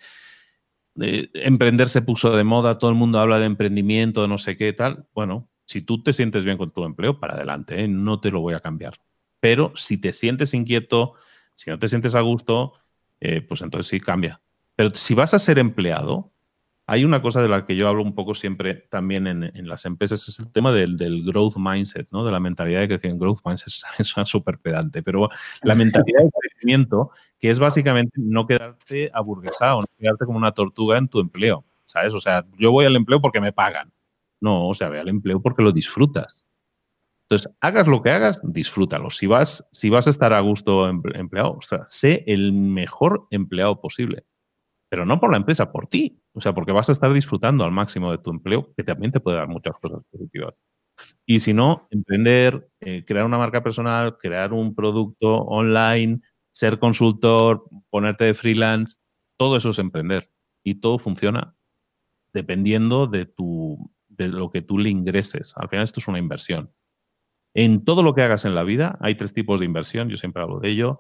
emprender se puso de moda, todo el mundo habla de emprendimiento, de no sé qué tal. Bueno, si tú te sientes bien con tu empleo, para adelante, ¿eh? no te lo voy a cambiar. Pero si te sientes inquieto, si no te sientes a gusto, eh, pues entonces sí cambia. Pero si vas a ser empleado, hay una cosa de la que yo hablo un poco siempre también en, las empresas, es el tema del, growth mindset, ¿no? De la mentalidad de crecimiento. Growth mindset <laughs> es súper pedante, pero la mentalidad de crecimiento, que es básicamente no quedarte aburguesado, no quedarte como una tortuga en tu empleo, ¿sabes? O sea, yo voy al empleo porque me pagan. No, o sea, ve al empleo porque lo disfrutas. Entonces, hagas lo que hagas, disfrútalo. Si vas, si vas a estar a gusto empleado, sé el mejor empleado posible pero no por la empresa, por ti. O sea, porque vas a estar disfrutando al máximo de tu empleo, que también te puede dar muchas cosas positivas. Y si no, emprender, eh, crear una marca personal, crear un producto online, ser consultor, ponerte de freelance, todo eso es emprender. Y todo funciona dependiendo de, tu, de lo que tú le ingreses. Al final esto es una inversión. En todo lo que hagas en la vida hay tres tipos de inversión, yo siempre hablo de ello,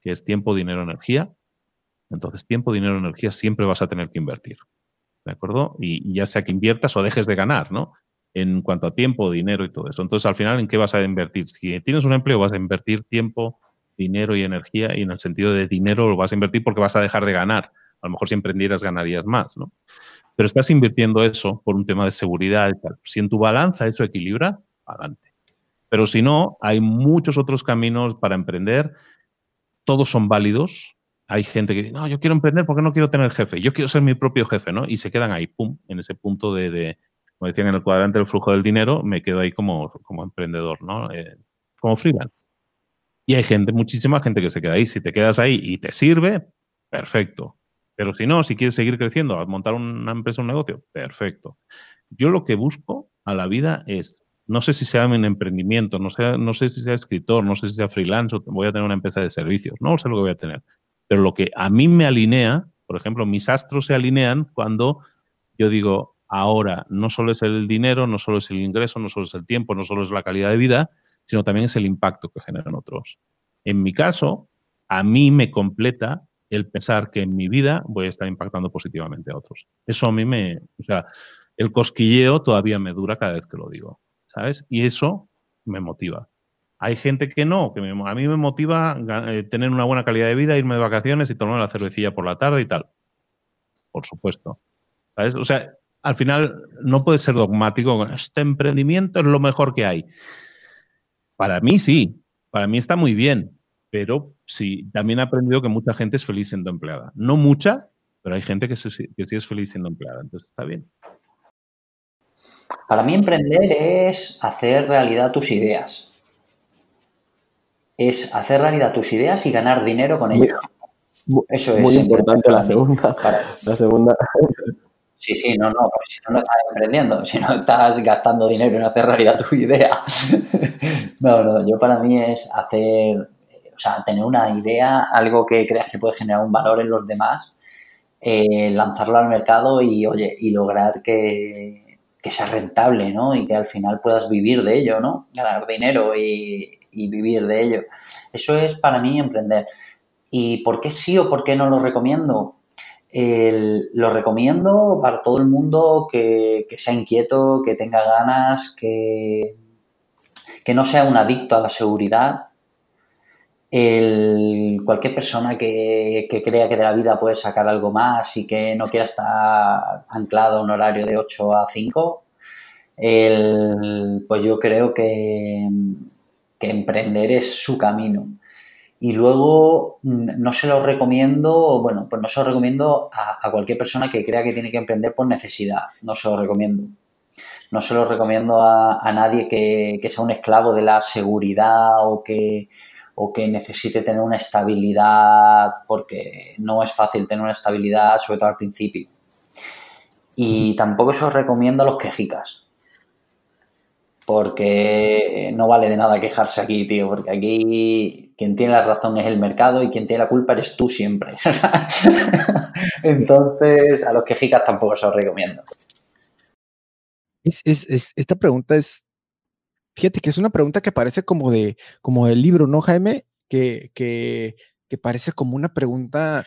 que es tiempo, dinero, energía. Entonces, tiempo, dinero, energía siempre vas a tener que invertir. ¿De acuerdo? Y, ya sea que inviertas o dejes de ganar, ¿no? En cuanto a tiempo, dinero y todo eso. Entonces, al final, ¿en qué vas a invertir? Si tienes un empleo, vas a invertir tiempo, dinero y energía, y en el sentido de dinero lo vas a invertir porque vas a dejar de ganar. A lo mejor si emprendieras ganarías más, ¿no? Pero estás invirtiendo eso por un tema de seguridad tal. Si en tu balanza eso equilibra, adelante. Pero si no, hay muchos otros caminos para emprender. Todos son válidos, hay gente que dice, no, yo quiero emprender porque no quiero tener jefe, yo quiero ser mi propio jefe, ¿no? Y se quedan ahí, pum, en ese punto de, como decían en el cuadrante del flujo del dinero, me quedo ahí como, como emprendedor, ¿no? Eh, como freelance. Y hay gente, muchísima gente que se queda ahí. Si te quedas ahí y te sirve, perfecto. Pero si no, si quieres seguir creciendo, montar una empresa, un negocio, perfecto. Yo lo que busco a la vida es, no sé si sea en emprendimiento, no sé, no sé si sea escritor, no sé si sea freelance o voy a tener una empresa de servicios, no sé lo que voy a tener. Pero lo que a mí me alinea, por ejemplo, mis astros se alinean cuando yo digo, ahora no solo es el dinero, no solo es el ingreso, no solo es el tiempo, no solo es la calidad de vida, sino también es el impacto que generan otros. En mi caso, a mí me completa el pensar que en mi vida voy a estar impactando positivamente a otros. Eso a mí me, o sea, el cosquilleo todavía me dura cada vez que lo digo, ¿sabes? Y eso me motiva. Hay gente que no, que a mí me motiva eh, tener una buena calidad de vida, irme de vacaciones y tomar la cervecilla por la tarde y tal. Por supuesto. O sea, al final no puede ser dogmático este emprendimiento es lo mejor que hay. Para mí sí, para mí está muy bien, pero sí, también he aprendido que mucha gente es feliz siendo empleada. No mucha, pero hay gente que, que sí es feliz siendo empleada, entonces está bien. Para mí emprender es hacer realidad tus ideas es hacer realidad tus ideas y ganar dinero con ello. Eso es. Muy importante la segunda. La segunda. Sí, sí, no, no, si no, no estás emprendiendo, si no estás gastando dinero en hacer realidad tu idea. <laughs> No, no, yo para mí es hacer, o sea, tener una idea, algo que creas que puede generar un valor en los demás, eh, lanzarlo al mercado y, oye, y lograr que, que sea rentable, ¿no? Y que al final puedas vivir de ello, ¿no? Ganar dinero y, y vivir de ello. Eso es para mí emprender. ¿Y por qué sí o por qué no lo recomiendo? lo recomiendo para todo el mundo que, sea inquieto, que tenga ganas, que, que no sea un adicto a la seguridad. cualquier persona que, crea que de la vida puede sacar algo más y que no quiera estar anclado a un horario de 8 a 5, pues yo creo que, que emprender es su camino. Y luego mm, no se lo recomiendo, bueno, pues no se lo recomiendo a, cualquier persona que crea que tiene que emprender por necesidad. No se lo recomiendo. No se lo recomiendo a, nadie que, sea un esclavo de la seguridad o que, o que necesite tener una estabilidad, porque no es fácil tener una estabilidad, sobre todo al principio. Y tampoco os recomiendo los quejicas. Porque no vale de nada quejarse aquí, tío, porque aquí quien tiene la razón es el mercado y quien tiene la culpa eres tú siempre. <laughs> Entonces, a los quejicas tampoco os recomiendo. Es, es, es, esta pregunta es, fíjate que es una pregunta que parece como de, como del libro, ¿no, Jaime? Que, que parece como una pregunta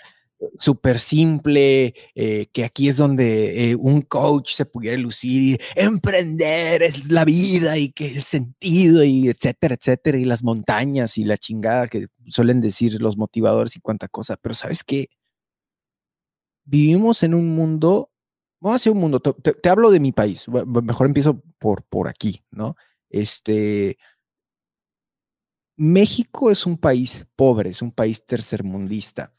súper simple, eh, que aquí es donde eh, un coach se pudiera lucir y emprender es la vida y que el sentido y etcétera, etcétera, y las montañas y la chingada que suelen decir los motivadores y cuánta cosa. Pero sabes qué? Vivimos en un mundo vamos a hacer un mundo, te, hablo de mi país, mejor empiezo por, por aquí, ¿no? Este, México es un país pobre, es un país tercermundista.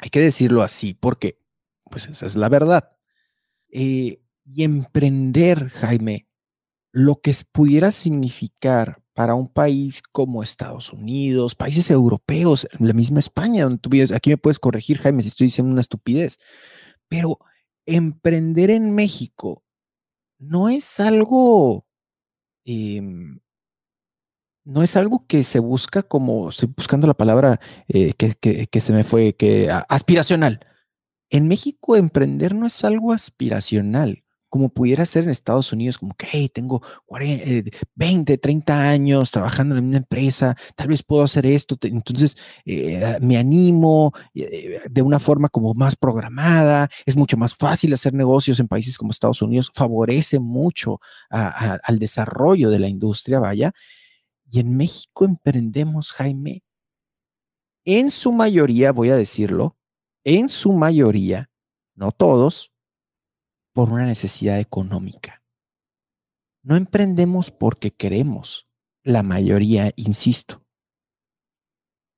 Hay que decirlo así, porque, pues esa es la verdad. Eh, y emprender, Jaime, lo que pudiera significar para un país como Estados Unidos, países europeos, la misma España, donde tú vives, aquí me puedes corregir, Jaime, si estoy diciendo una estupidez, pero emprender en México no es algo, em, no es algo que se busca como, estoy buscando la palabra eh, que, se me fue, que aspiracional. En México emprender no es algo aspiracional como pudiera ser en Estados Unidos, como que hey, tengo 20, 30 eh, años trabajando en una empresa, tal vez puedo hacer esto, entonces eh, me animo eh, de una forma como más programada, es mucho más fácil hacer negocios en países como Estados Unidos, favorece mucho al desarrollo de la industria, vaya. Y en México emprendemos, Jaime, en su mayoría, voy a decirlo, en su mayoría, no todos, por una necesidad económica. No emprendemos porque queremos. La mayoría, insisto.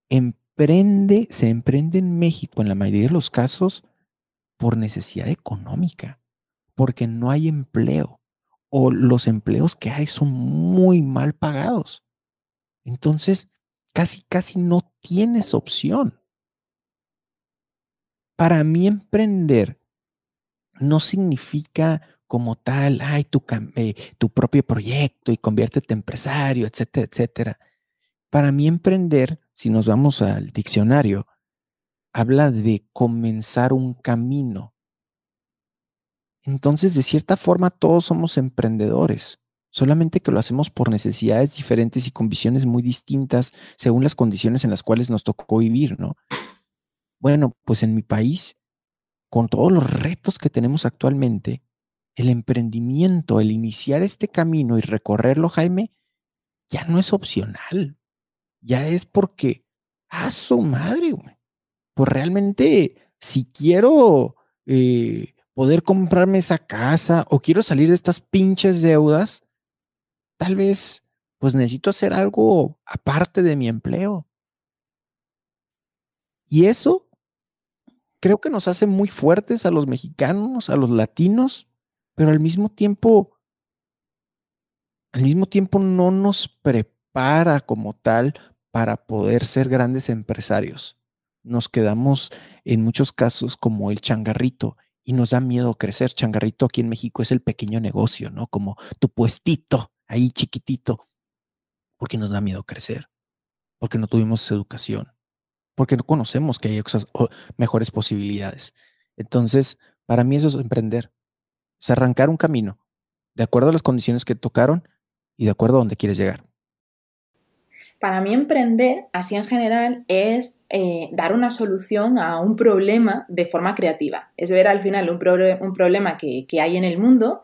Emprende, se emprende en México en la mayoría de los casos por necesidad económica, porque no hay empleo o los empleos que hay son muy mal pagados. Entonces, casi, casi no tienes opción. Para mí emprender no significa como tal, ay, tu, eh, tu propio proyecto y conviértete empresario, etcétera, etcétera. Para mí emprender, si nos vamos al diccionario, habla de comenzar un camino. Entonces, de cierta forma, todos somos emprendedores, solamente que lo hacemos por necesidades diferentes y con visiones muy distintas según las condiciones en las cuales nos tocó vivir, ¿no? Bueno, pues en mi país con todos los retos que tenemos actualmente, el emprendimiento, el iniciar este camino y recorrerlo, Jaime, ya no es opcional. Ya es porque, a su madre, güey. Pues realmente, si quiero eh, poder comprarme esa casa o quiero salir de estas pinches deudas, tal vez, pues necesito hacer algo aparte de mi empleo. Y eso creo que nos hace muy fuertes a los mexicanos, a los latinos, pero al mismo tiempo, al mismo tiempo no nos prepara como tal para poder ser grandes empresarios. Nos quedamos en muchos casos como el changarrito y nos da miedo crecer. Changarrito aquí en México es el pequeño negocio, ¿no? Como tu puestito ahí chiquitito, porque nos da miedo crecer, porque no tuvimos educación, porque no conocemos que hay mejores posibilidades. Entonces, para mí eso es emprender, es arrancar un camino de acuerdo a las condiciones que tocaron y de acuerdo a donde quieres llegar. Para mí emprender, así en general, es eh, dar una solución a un problema de forma creativa. Es ver al final un, problema que, hay en el mundo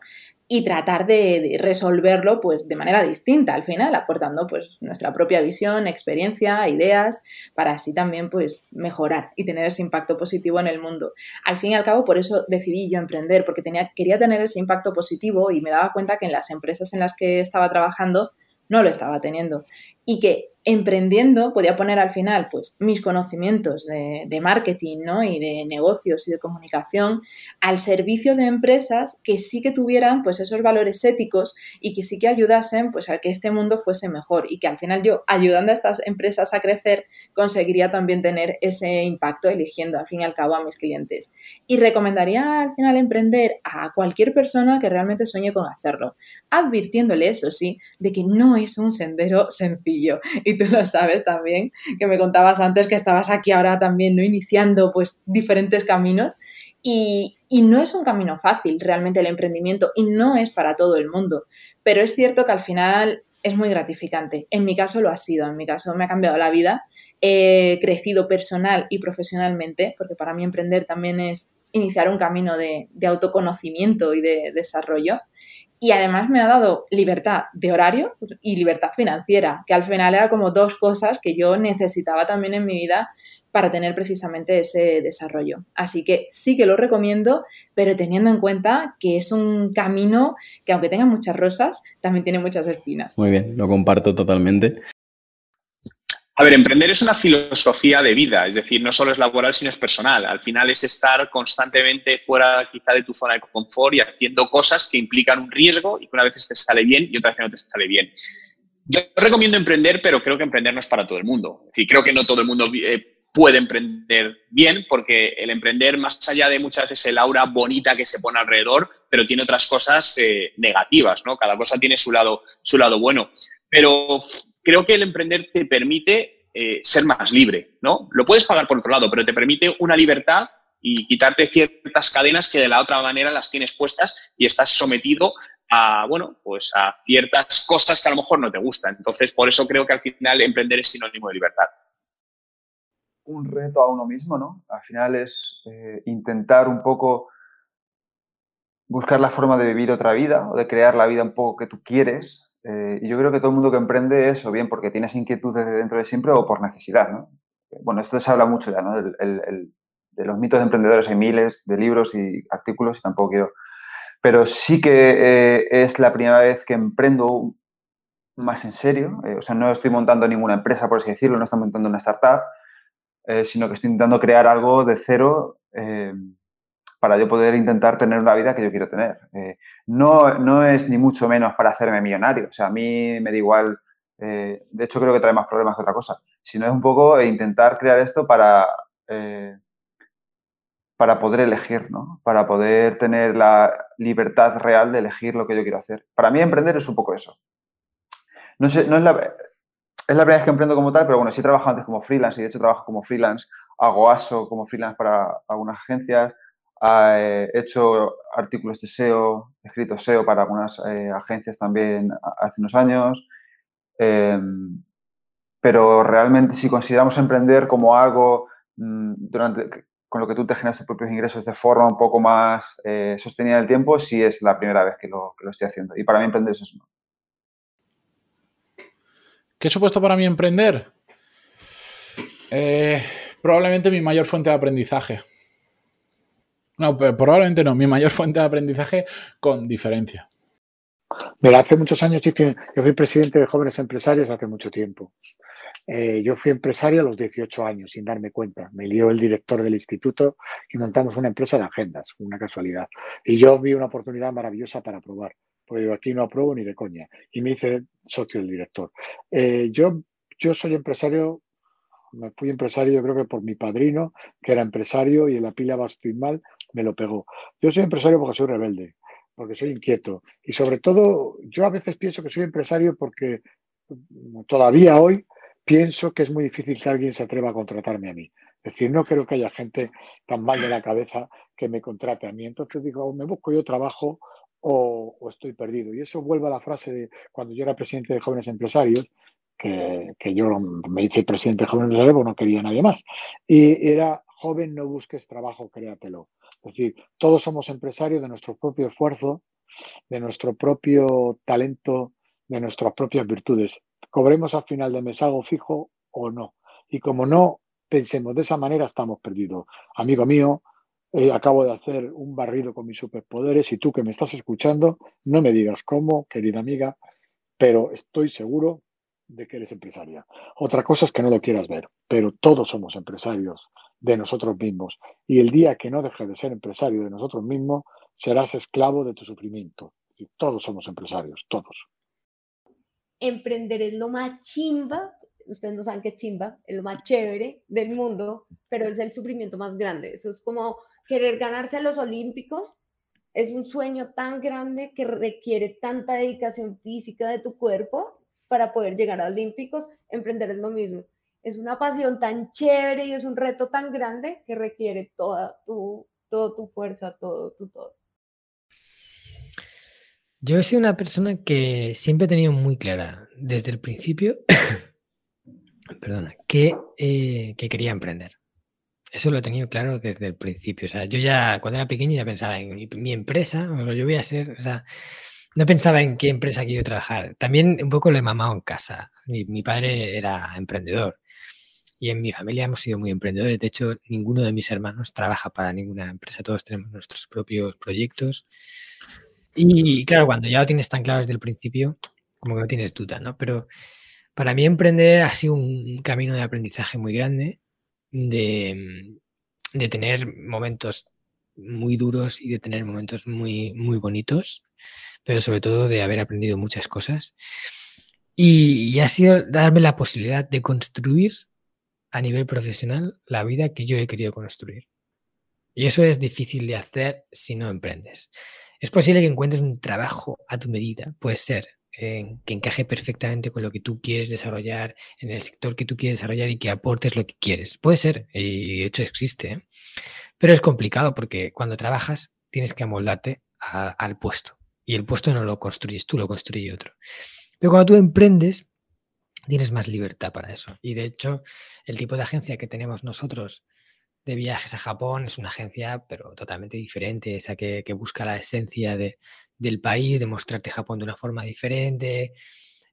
y tratar de, resolverlo pues de manera distinta al final, aportando pues nuestra propia visión, experiencia, ideas, para así también pues mejorar y tener ese impacto positivo en el mundo. Al fin y al cabo, por eso decidí yo emprender, porque tenía, quería tener ese impacto positivo y me daba cuenta que en las empresas en las que estaba trabajando no lo estaba teniendo. Y que emprendiendo podía poner al final pues mis conocimientos de, marketing ¿no? y de negocios y de comunicación al servicio de empresas que sí que tuvieran pues esos valores éticos y que sí que ayudasen pues a que este mundo fuese mejor y que al final yo ayudando a estas empresas a crecer conseguiría también tener ese impacto eligiendo al fin y al cabo a mis clientes y recomendaría al final emprender a cualquier persona que realmente sueñe con hacerlo advirtiéndole eso sí de que no es un sendero sencillo y tú lo sabes también, que me contabas antes que estabas aquí ahora también, ¿no? Iniciando pues diferentes caminos y, y no es un camino fácil realmente el emprendimiento y no es para todo el mundo, pero es cierto que al final es muy gratificante. En mi caso lo ha sido, en mi caso me ha cambiado la vida, he crecido personal y profesionalmente, porque para mí emprender también es iniciar un camino de, de autoconocimiento y de desarrollo y además me ha dado libertad de horario y libertad financiera, que al final era como dos cosas que yo necesitaba también en mi vida para tener precisamente ese desarrollo. Así que sí que lo recomiendo, pero teniendo en cuenta que es un camino que aunque tenga muchas rosas, también tiene muchas espinas. Muy bien, lo comparto totalmente. A ver, emprender es una filosofía de vida, es decir, no solo es laboral, sino es personal. Al final es estar constantemente fuera quizá de tu zona de confort y haciendo cosas que implican un riesgo y que una vez te sale bien y otra vez no te sale bien. Yo recomiendo emprender, pero creo que emprender no es para todo el mundo. Es decir, creo que no todo el mundo eh, puede emprender bien, porque el emprender, más allá de muchas veces el aura bonita que se pone alrededor, pero tiene otras cosas eh, negativas, ¿no? Cada cosa tiene su lado, su lado bueno. Pero creo que el emprender te permite eh, ser más libre, ¿no? Lo puedes pagar por otro lado, pero te permite una libertad y quitarte ciertas cadenas que de la otra manera las tienes puestas y estás sometido a, bueno, pues a ciertas cosas que a lo mejor no te gustan. Entonces, por eso creo que al final emprender es sinónimo de libertad. Un reto a uno mismo, ¿no? Al final es eh, intentar un poco buscar la forma de vivir otra vida o de crear la vida un poco que tú quieres eh, y yo creo que todo el mundo que emprende es o bien porque tienes inquietud desde dentro de siempre o por necesidad, ¿no? Bueno, esto se habla mucho ya, ¿no? de los mitos de emprendedores hay miles de libros y artículos y tampoco quiero... Pero sí que eh, es la primera vez que emprendo más en serio. Eh, o sea, no estoy montando ninguna empresa, por así decirlo, no estoy montando una startup, sino que estoy intentando crear algo de cero para yo poder intentar tener una vida que yo quiero tener. Eh, no, no es ni mucho menos para hacerme millonario. O sea, a mí me da igual, eh, de hecho creo que trae más problemas que otra cosa, sino es un poco intentar crear esto para, eh, para poder elegir, ¿no? Para poder tener la libertad real de elegir lo que yo quiero hacer. Para mí emprender es un poco eso. No, sé, no es la, es la primera vez que emprendo como tal, pero bueno, sí he trabajado antes como freelance y de hecho trabajo como freelance, hago ASO como freelance para algunas agencias, He hecho artículos de SEO, he escrito SEO para algunas eh, agencias también hace unos años. Em, pero realmente si consideramos emprender como algo mm, con lo que tú te generas tus propios ingresos de forma un poco más eh, sostenida en el tiempo, sí es la primera vez que lo, que estoy haciendo. Y para mí emprender es eso. ¿Qué supuesto para mí emprender? Eh, probablemente mi mayor fuente de aprendizaje. No, probablemente no. Mi mayor <laughs> fuente de aprendizaje con diferencia. Mira, hace muchos años yo fui presidente de jóvenes empresarios hace mucho tiempo. Eh, yo fui empresario a los 18 años, sin darme cuenta. Me lió el director del instituto y montamos una empresa de agendas, una casualidad. Y yo vi una oportunidad maravillosa para probar. Porque digo, aquí no apruebo ni de coña. Y me hice socio del director. Eh, yo, yo soy empresario me fui empresario, yo creo que por mi padrino, que era empresario y en la pila mal me lo pegó. Yo soy empresario porque soy rebelde, porque soy inquieto. Y sobre todo, yo a veces pienso que soy empresario porque mm, todavía hoy pienso que es muy difícil que alguien se atreva a contratarme a mí. Es decir, no creo que haya gente tan mal de la cabeza que me contrate a mí. Entonces digo, o me busco yo trabajo o, o, estoy perdido. Y eso vuelve a la frase de cuando yo era presidente de jóvenes empresarios, que, yo me hice presidente de Jóvenes de no quería nadie más. Y era, joven, no busques trabajo, créatelo. Es decir, todos somos empresarios de nuestro propio esfuerzo, de nuestro propio talento, de nuestras propias virtudes. Cobremos al final de mes algo fijo o no. Y como no pensemos de esa manera, estamos perdidos. Amigo mío, eh, acabo de hacer un barrido con mis superpoderes y tú que me estás escuchando, no me digas cómo, querida amiga, pero estoy seguro de que eres empresaria. Otra cosa es que no lo quieras ver, pero todos somos empresarios de nosotros mismos. Y el día que no dejes de ser empresario de nosotros mismos, serás esclavo de tu sufrimiento. Y todos somos empresarios, todos. Emprender es lo más chimba, ustedes no saben qué chimba, es lo más chévere del mundo, pero es el sufrimiento más grande. Eso es como querer ganarse los olímpicos. Es un sueño tan grande que requiere tanta dedicación física de tu cuerpo para poder llegar a olímpicos. Emprender es lo mismo es una pasión tan chévere y es un reto tan grande que requiere toda tu, toda tu fuerza, todo tu todo. Yo he sido una persona que siempre he tenido muy clara desde el principio, <coughs> perdona, que, eh, que quería emprender. Eso lo he tenido claro desde el principio. O sea, yo ya cuando era pequeño ya pensaba en mi, empresa, o yo voy a ser, no pensaba en qué empresa quiero trabajar. También un poco lo he mamado en casa. Mi, padre era emprendedor y en mi familia hemos sido muy emprendedores. De hecho, ninguno de mis hermanos trabaja para ninguna empresa. Todos tenemos nuestros propios proyectos. Y claro, cuando ya lo tienes tan claro desde el principio, como que no tienes duda, ¿no? Pero para mí emprender ha sido un camino de aprendizaje muy grande, de, de tener momentos muy duros y de tener momentos muy, muy bonitos, pero sobre todo de haber aprendido muchas cosas. Y, y ha sido darme la posibilidad de construir a nivel profesional la vida que yo he querido construir. Y eso es difícil de hacer si no emprendes. Es posible que encuentres un trabajo a tu medida, puede ser, que encaje perfectamente con lo que tú quieres desarrollar, en el sector que tú quieres desarrollar y que aportes lo que quieres. Puede ser, y de hecho existe, ¿eh? Pero es complicado porque cuando trabajas tienes que amoldarte al puesto y el puesto no lo construyes tú, lo construye otro. Pero cuando tú emprendes, tienes más libertad para eso. Y de hecho, el tipo de agencia que tenemos nosotros de viajes a Japón es una agencia, pero totalmente diferente, esa que, que busca la esencia de, del país, de mostrarte Japón de una forma diferente,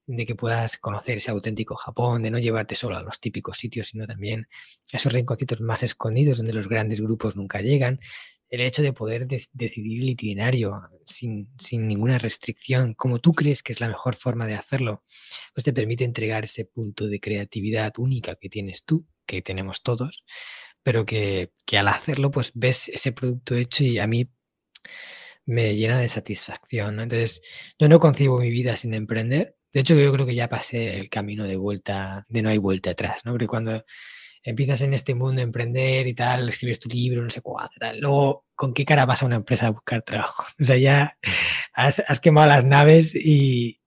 de que puedas conocer ese auténtico Japón, de no llevarte solo a los típicos sitios, sino también a esos rinconcitos más escondidos donde los grandes grupos nunca llegan el hecho de poder decidir el itinerario sin, ninguna restricción, como tú crees que es la mejor forma de hacerlo, pues te permite entregar ese punto de creatividad única que tienes tú, que tenemos todos, pero que, al hacerlo, pues ves ese producto hecho y a mí me llena de satisfacción. Entonces, yo no concibo mi vida sin emprender. De hecho, yo creo que ya pasé el camino de vuelta, de no hay vuelta atrás, ¿no? Porque cuando empiezas en este mundo a emprender y tal, escribes tu libro, no sé cuál, tal. Luego, ¿con qué cara vas a una empresa a buscar trabajo? <laughs> O sea, ya has, quemado las naves y,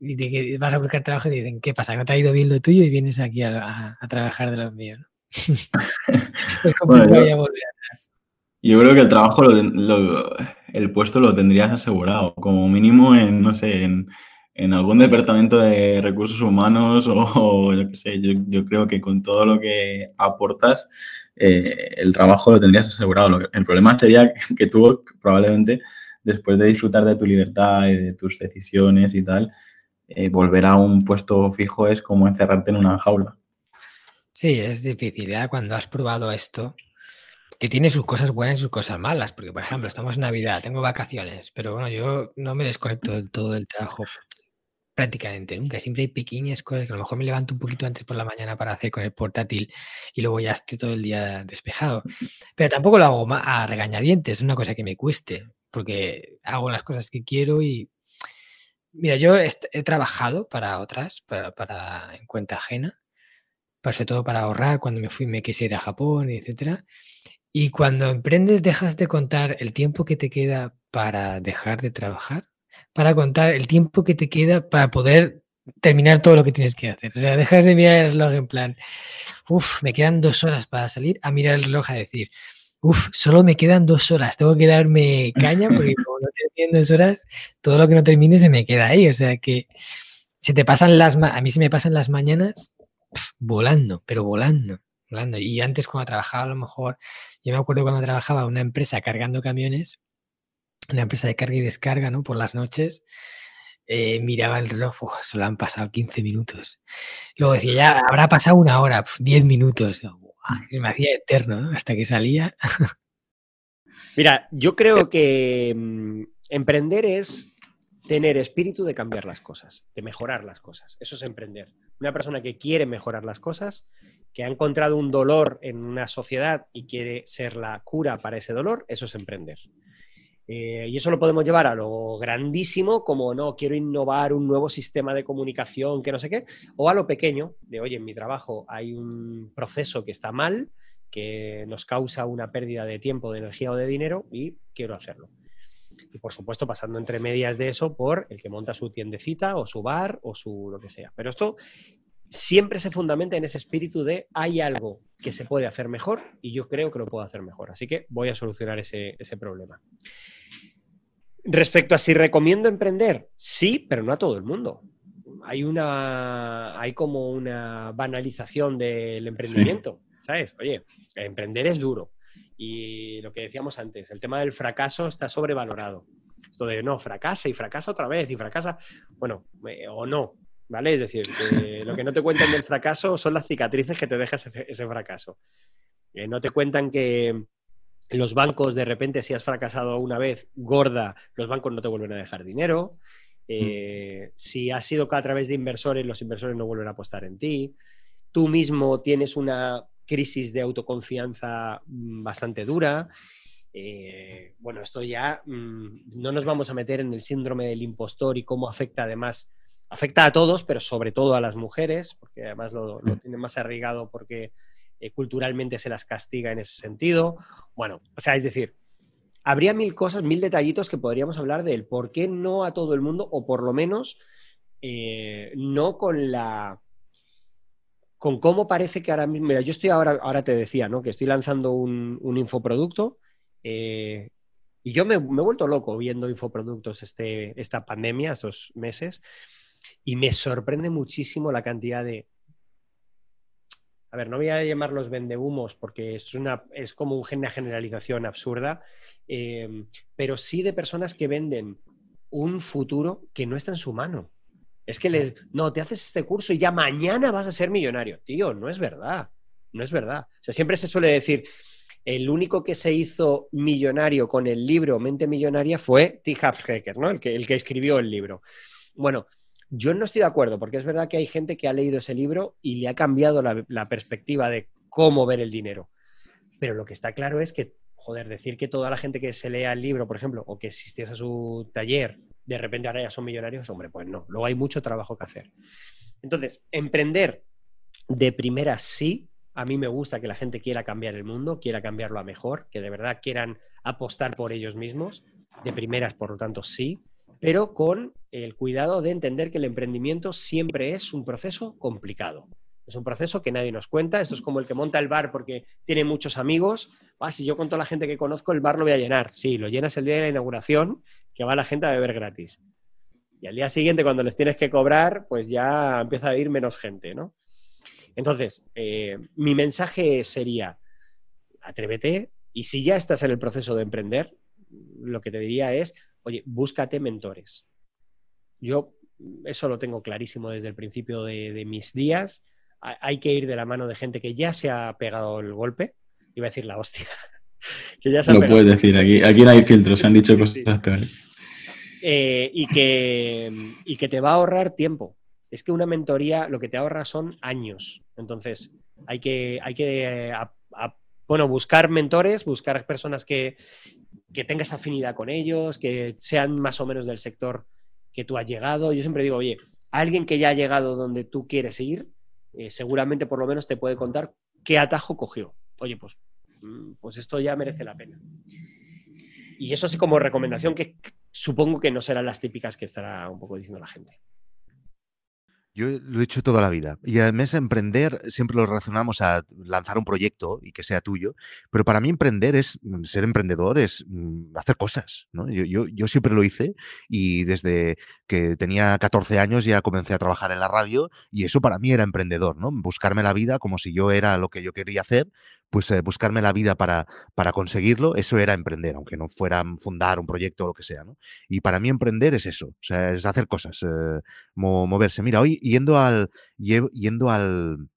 y vas a buscar trabajo y dicen, ¿qué pasa? ¿No te ha ido bien lo tuyo y vienes aquí a, trabajar de los míos? <laughs> es complicado ya volver atrás. Yo creo que el trabajo, el puesto lo tendrías asegurado, como mínimo en, no sé, en en algún departamento de recursos humanos <laughs> o, yo qué sé, yo, creo que con todo lo que aportas, eh, el trabajo lo tendrías asegurado. el problema sería <laughs> que tú probablemente, después de disfrutar de tu libertad y de tus decisiones y tal, eh, volver a un puesto fijo es como encerrarte en una jaula. Sí, es difícil. Ya cuando has probado esto, que tiene sus cosas buenas y sus cosas malas, porque por ejemplo, estamos en Navidad, tengo vacaciones, pero bueno, yo no me desconecto del todo del trabajo prácticamente nunca. Siempre hay pequeñas cosas que a lo mejor me levanto un poquito antes por la mañana para hacer con el portátil y luego ya estoy todo el día despejado. Pero tampoco lo hago a regañadientes, es una cosa que me cueste, porque hago las cosas que quiero y... Mira, yo he, trabajado para otras, para, en cuenta ajena, sobre todo para ahorrar cuando me fui, me quise ir a Japón, etcétera. Y cuando emprendes dejas de contar el tiempo que te queda para dejar de trabajar para contar el tiempo que te queda para poder terminar todo lo que tienes que hacer. O sea, dejas de mirar el reloj en plan, uff, me quedan dos horas para salir, a mirar el reloj a decir, uff, solo me quedan dos horas, tengo que darme caña porque <laughs> como no termino dos horas, todo lo que no termine se me queda ahí. O sea que se te pasan las, a mí se me pasan las mañanas volando, pero volando. Volando. Y antes cuando trabajaba a lo mejor, yo me acuerdo cuando trabajaba en una empresa cargando camiones, una empresa de carga y descarga, ¿no? Por las noches, eh, miraba el reloj, solo han pasado 15 minutos. Luego decía, ya habrá pasado una hora, 10 minutos. se me hacía eterno, ¿no? Hasta que salía. Mira, yo creo <laughs> que mm, emprender es tener espíritu de cambiar las cosas, de mejorar las cosas. Eso es emprender. Una persona que quiere mejorar las cosas, que ha encontrado un dolor en una sociedad y quiere ser la cura para ese dolor, eso es emprender. Eh, y eso lo podemos llevar a lo grandísimo, como no, quiero innovar un nuevo sistema de comunicación, que no sé qué, o a lo pequeño, de oye, en mi trabajo hay un proceso que está mal, que nos causa una pérdida de tiempo, de energía o de dinero y quiero hacerlo. Y por supuesto, pasando entre medias de eso por el que monta su tiendecita o su bar o su lo que sea. Pero esto siempre se fundamenta en ese espíritu de hay algo que se puede hacer mejor y yo creo que lo puedo hacer mejor. Así que voy a solucionar ese, ese problema. Respecto a si recomiendo emprender, sí, pero no a todo el mundo. Hay una. hay como una banalización del emprendimiento. ¿Sabes? Oye, emprender es duro. Y lo que decíamos antes, el tema del fracaso está sobrevalorado. Esto de no, fracasa y fracasa otra vez y fracasa. Bueno, eh, o no, ¿vale? Es decir, que <laughs> lo que no te cuentan del fracaso son las cicatrices que te deja ese, fracaso. Eh, no te cuentan que los bancos, de repente, si has fracasado una vez gorda, los bancos no te vuelven a dejar dinero. Eh, mm. Si has sido a través de inversores, los inversores no vuelven a apostar en ti. Tú mismo tienes una crisis de autoconfianza mm, bastante dura. Eh, bueno, esto ya mm, no nos vamos a meter en el síndrome del impostor y cómo afecta además, afecta a todos, pero sobre todo a las mujeres, porque además lo, lo tienen más arraigado porque eh, culturalmente se las castiga en ese sentido. Bueno, o sea, es decir, habría mil cosas, mil detallitos que podríamos hablar del por qué no a todo el mundo, o por lo menos eh, no con la con cómo parece que ahora mismo, mira, yo estoy ahora, ahora te decía, ¿no? Que estoy lanzando un, infoproducto eh, y yo me, me, he vuelto loco viendo infoproductos este, esta pandemia, estos meses, y me sorprende muchísimo la cantidad de a ver, no voy a llamarlos vendehumos porque es, una, es como una generalización absurda, eh, pero sí de personas que venden un futuro que no está en su mano. Es que le, no, te haces este curso y ya mañana vas a ser millonario. Tío, no es verdad, no es verdad. O sea, siempre se suele decir, el único que se hizo millonario con el libro Mente Millonaria fue T. Hacker, ¿no? El que, el que escribió el libro. Bueno, yo no estoy de acuerdo, porque es verdad que hay gente que ha leído ese libro y le ha cambiado la, perspectiva de cómo ver el dinero. Pero lo que está claro es que, joder, decir que toda la gente que se lea el libro, por ejemplo, o que asistiese a su taller, de repente ahora ya son millonarios, hombre, pues no, luego hay mucho trabajo que hacer. Entonces, emprender de primera sí, a mí me gusta que la gente quiera cambiar el mundo, quiera cambiarlo a mejor, que de verdad quieran apostar por ellos mismos. De primeras, por lo tanto, sí pero con el cuidado de entender que el emprendimiento siempre es un proceso complicado. Es un proceso que nadie nos cuenta. Esto es como el que monta el bar porque tiene muchos amigos. Ah, si yo con toda la gente que conozco, el bar lo voy a llenar. Sí, lo llenas el día de la inauguración, que va la gente a beber gratis. Y al día siguiente, cuando les tienes que cobrar, pues ya empieza a ir menos gente, ¿no? Entonces, eh, mi mensaje sería, atrévete y si ya estás en el proceso de emprender, lo que te diría es, oye, búscate mentores. Yo eso lo tengo clarísimo desde el principio de, mis días. Hay que ir de la mano de gente que ya se ha pegado el golpe. Iba a decir la hostia. <laughs> que ya se lo puedes decir, aquí, aquí no hay filtros, se han dicho cosas peores. Eh, y, que, y que te va a ahorrar tiempo. Es que una mentoría lo que te ahorra son años. Entonces, hay que, hay que bueno, buscar mentores, buscar personas que, que tengas afinidad con ellos, que sean más o menos del sector que tú has llegado. Yo siempre digo, oye, alguien que ya ha llegado donde tú quieres ir, eh, seguramente por lo menos te puede contar qué atajo cogió. Oye, pues, mm, pues esto ya merece la pena. Y eso así como recomendación que supongo que no serán las típicas que estará un poco diciendo la gente. Yo lo he hecho toda la vida. Y además emprender siempre lo relacionamos a lanzar un proyecto y que sea tuyo. Pero para mí emprender es, mm, ser emprendedor es mm, hacer cosas. ¿no? Yo, yo, yo, siempre lo hice y desde que tenía 14 años ya comencé a trabajar en la radio y eso para mí era emprendedor. ¿no? Buscarme la vida como si yo era lo que yo quería hacer, pues eh, buscarme la vida para, para conseguirlo, eso era emprender, aunque no fuera fundar un proyecto o lo que sea. ¿no? Y para mí emprender es eso, o sea, es hacer cosas, eh, moverse. Mira, hoy yendo al, yendo al,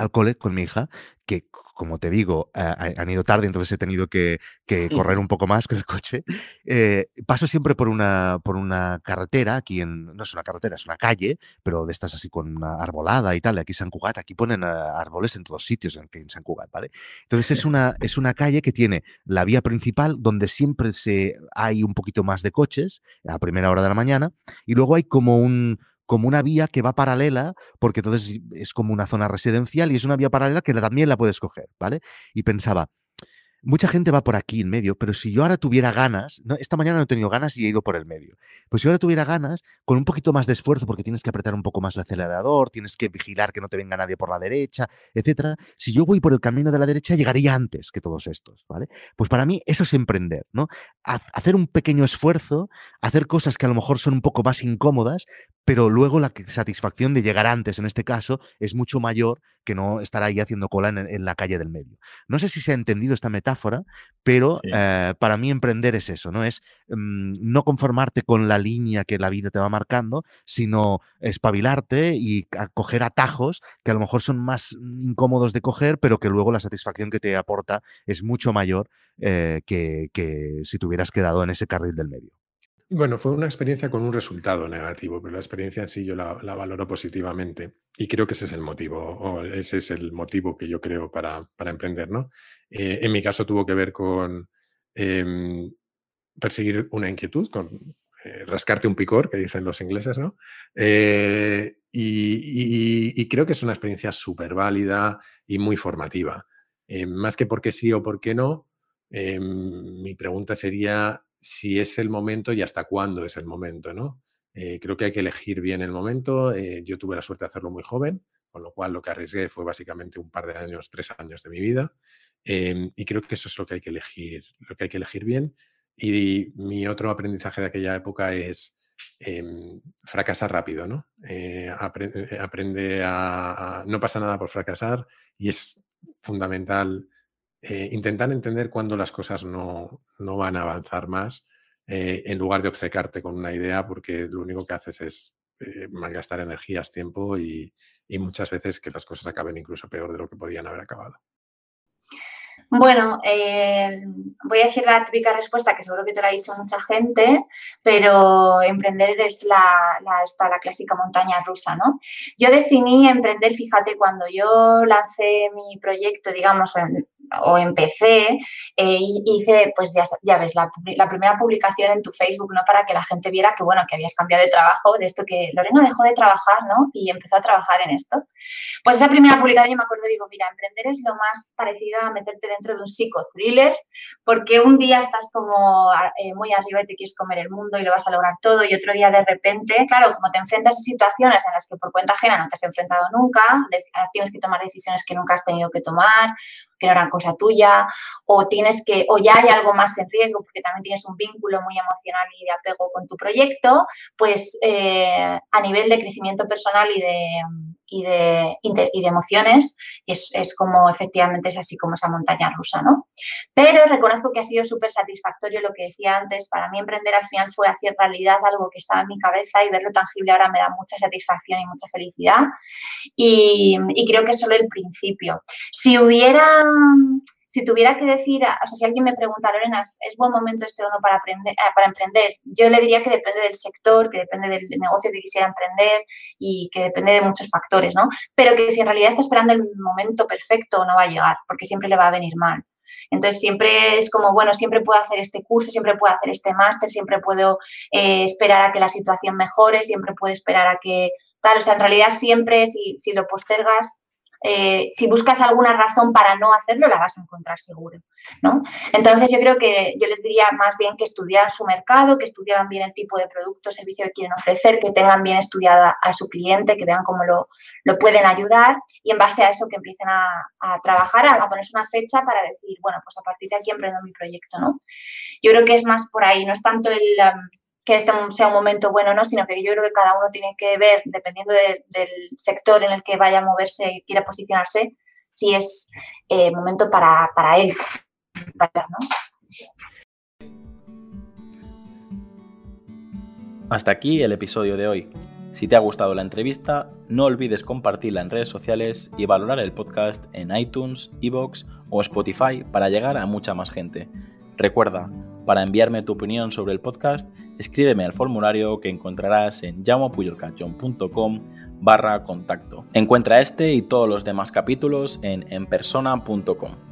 al cole con mi hija, que como te digo, eh, han ido tarde, entonces he tenido que, que correr un poco más con el coche. Eh, paso siempre por una, por una carretera, aquí en, no es una carretera, es una calle, pero de estas así con una arbolada y tal, de aquí San Cugat, aquí ponen ah, árboles en todos sitios en, en San Cugat, ¿vale? Entonces es <laughs> una, es una calle que tiene la vía principal donde siempre se, hay un poquito más de coches a primera hora de la mañana y luego hay como un, como una vía que va paralela, porque entonces es como una zona residencial y es una vía paralela que también la puedes coger, ¿vale? Y pensaba, mucha gente va por aquí en medio, pero si yo ahora tuviera ganas, no, esta mañana no he tenido ganas y he ido por el medio, pues si ahora tuviera ganas, con un poquito más de esfuerzo, porque tienes que apretar un poco más el acelerador, tienes que vigilar que no te venga nadie por la derecha, etcétera, si yo voy por el camino de la derecha, llegaría antes que todos estos, ¿vale? Pues para mí eso es emprender, ¿no? hacer un pequeño esfuerzo, hacer cosas que a lo mejor son un poco más incómodas, pero luego la satisfacción de llegar antes, en este caso, es mucho mayor que no estar ahí haciendo cola en, la calle del medio. No sé si se ha entendido esta metáfora, pero eh, para mí emprender es eso, ¿no? Es mm, no conformarte con la línea que la vida te va marcando, sino espabilarte y coger atajos que a lo mejor son más incómodos de coger, pero que luego la satisfacción que te aporta es mucho mayor eh, que, que si te hubieras quedado en ese carril del medio. Bueno, fue una experiencia con un resultado negativo, pero la experiencia en sí yo la, valoro positivamente y creo que ese es el motivo, o ese es el motivo que yo creo para, emprender, ¿no? Eh, en mi caso tuvo que ver con em, perseguir una inquietud, con eh, rascarte un picor, que dicen los ingleses, ¿no? Eh, y, creo que es una experiencia súper válida y muy formativa. más que por qué sí o por qué no, em, mi pregunta sería si es el momento y hasta cuándo es el momento, ¿no? Eh, creo que hay que elegir bien el momento. Eh, yo tuve la suerte de hacerlo muy joven, con lo cual lo que arriesgué fue básicamente un par de años, tres años de mi vida. Em, y creo que eso es lo que hay que elegir, lo que hay que elegir bien. Y mi otro aprendizaje de aquella época es em, fracasar rápido, ¿no? Eh, aprende a, No pasa nada por fracasar y es fundamental eh, intentar entender cuándo las cosas no, van a avanzar más, eh, en lugar de obcecarte con una idea, porque lo único que haces es eh, malgastar energías, tiempo y, y muchas veces que las cosas acaben incluso peor de lo que podían haber acabado. Bueno, voy a decir la típica respuesta que seguro que te lo ha dicho mucha gente, pero emprender es la, la, la clásica montaña rusa, ¿no? Yo definí emprender, fíjate, cuando yo lancé mi proyecto, digamos, o empecé, eh, hice, pues ya, ya ves, la, primera publicación en tu Facebook, ¿no? Para que la gente viera que, bueno, que habías cambiado de trabajo, de esto que Lorena dejó de trabajar, ¿no? Y empezó a trabajar en esto. Pues esa primera publicación yo me acuerdo, digo, mira, emprender es lo más parecido a meterte dentro de un psicothriller, porque un día estás como eh, muy arriba y te quieres comer el mundo y lo vas a lograr todo, y otro día de repente, claro, como te enfrentas a situaciones en las que por cuenta ajena no te has enfrentado nunca, tienes que tomar decisiones que nunca has tenido que tomar, que no eran cosa tuya, o tienes que, o ya hay algo más en riesgo porque también tienes un vínculo muy emocional y de apego con tu proyecto, pues eh, a nivel de crecimiento personal y de, y de, y de emociones, es, es, como efectivamente es así como esa montaña rusa, ¿no? Pero reconozco que ha sido súper satisfactorio lo que decía antes, para mí emprender al final fue hacer realidad algo que estaba en mi cabeza y verlo tangible ahora me da mucha satisfacción y mucha felicidad y, y creo que es solo el principio. Si hubiera si tuviera que decir, o sea, si alguien me pregunta, Lorena, ¿es, buen momento este o no para, aprender, eh, para emprender? Yo le diría que depende del sector, que depende del negocio que quisiera emprender y que depende de muchos factores, ¿no? Pero que si en realidad está esperando el momento perfecto, no va a llegar, porque siempre le va a venir mal. Entonces siempre es como, bueno, siempre puedo hacer este curso, siempre puedo hacer este máster, siempre puedo eh, esperar a que la situación mejore, siempre puedo esperar a que tal. O sea, en realidad siempre si, si lo postergas, eh, si buscas alguna razón para no hacerlo, la vas a encontrar seguro, ¿no? Entonces yo creo que yo les diría más bien que estudiaran su mercado, que estudiaran bien el tipo de producto o servicio que quieren ofrecer, que tengan bien estudiada a su cliente, que vean cómo lo, pueden ayudar y en base a eso que empiecen a, trabajar, a, ponerse una fecha para decir, bueno, pues a partir de aquí emprendo mi proyecto, ¿no? Yo creo que es más por ahí, no es tanto el... Um, que este sea un momento bueno no, sino que yo creo que cada uno tiene que ver, dependiendo del sector en el que vaya a moverse y quiera posicionarse, si es eh, momento para, para él. Hasta aquí el episodio de hoy. Si te ha gustado la entrevista, no olvides compartirla en redes sociales y valorar el podcast en iTunes, Evox o Spotify para llegar a mucha más gente. Recuerda, para enviarme tu opinión sobre el podcast, escríbeme al formulario que encontrarás en llamopuyolcanchon.com barra contacto. Encuentra este y todos los demás capítulos en enpersona.com.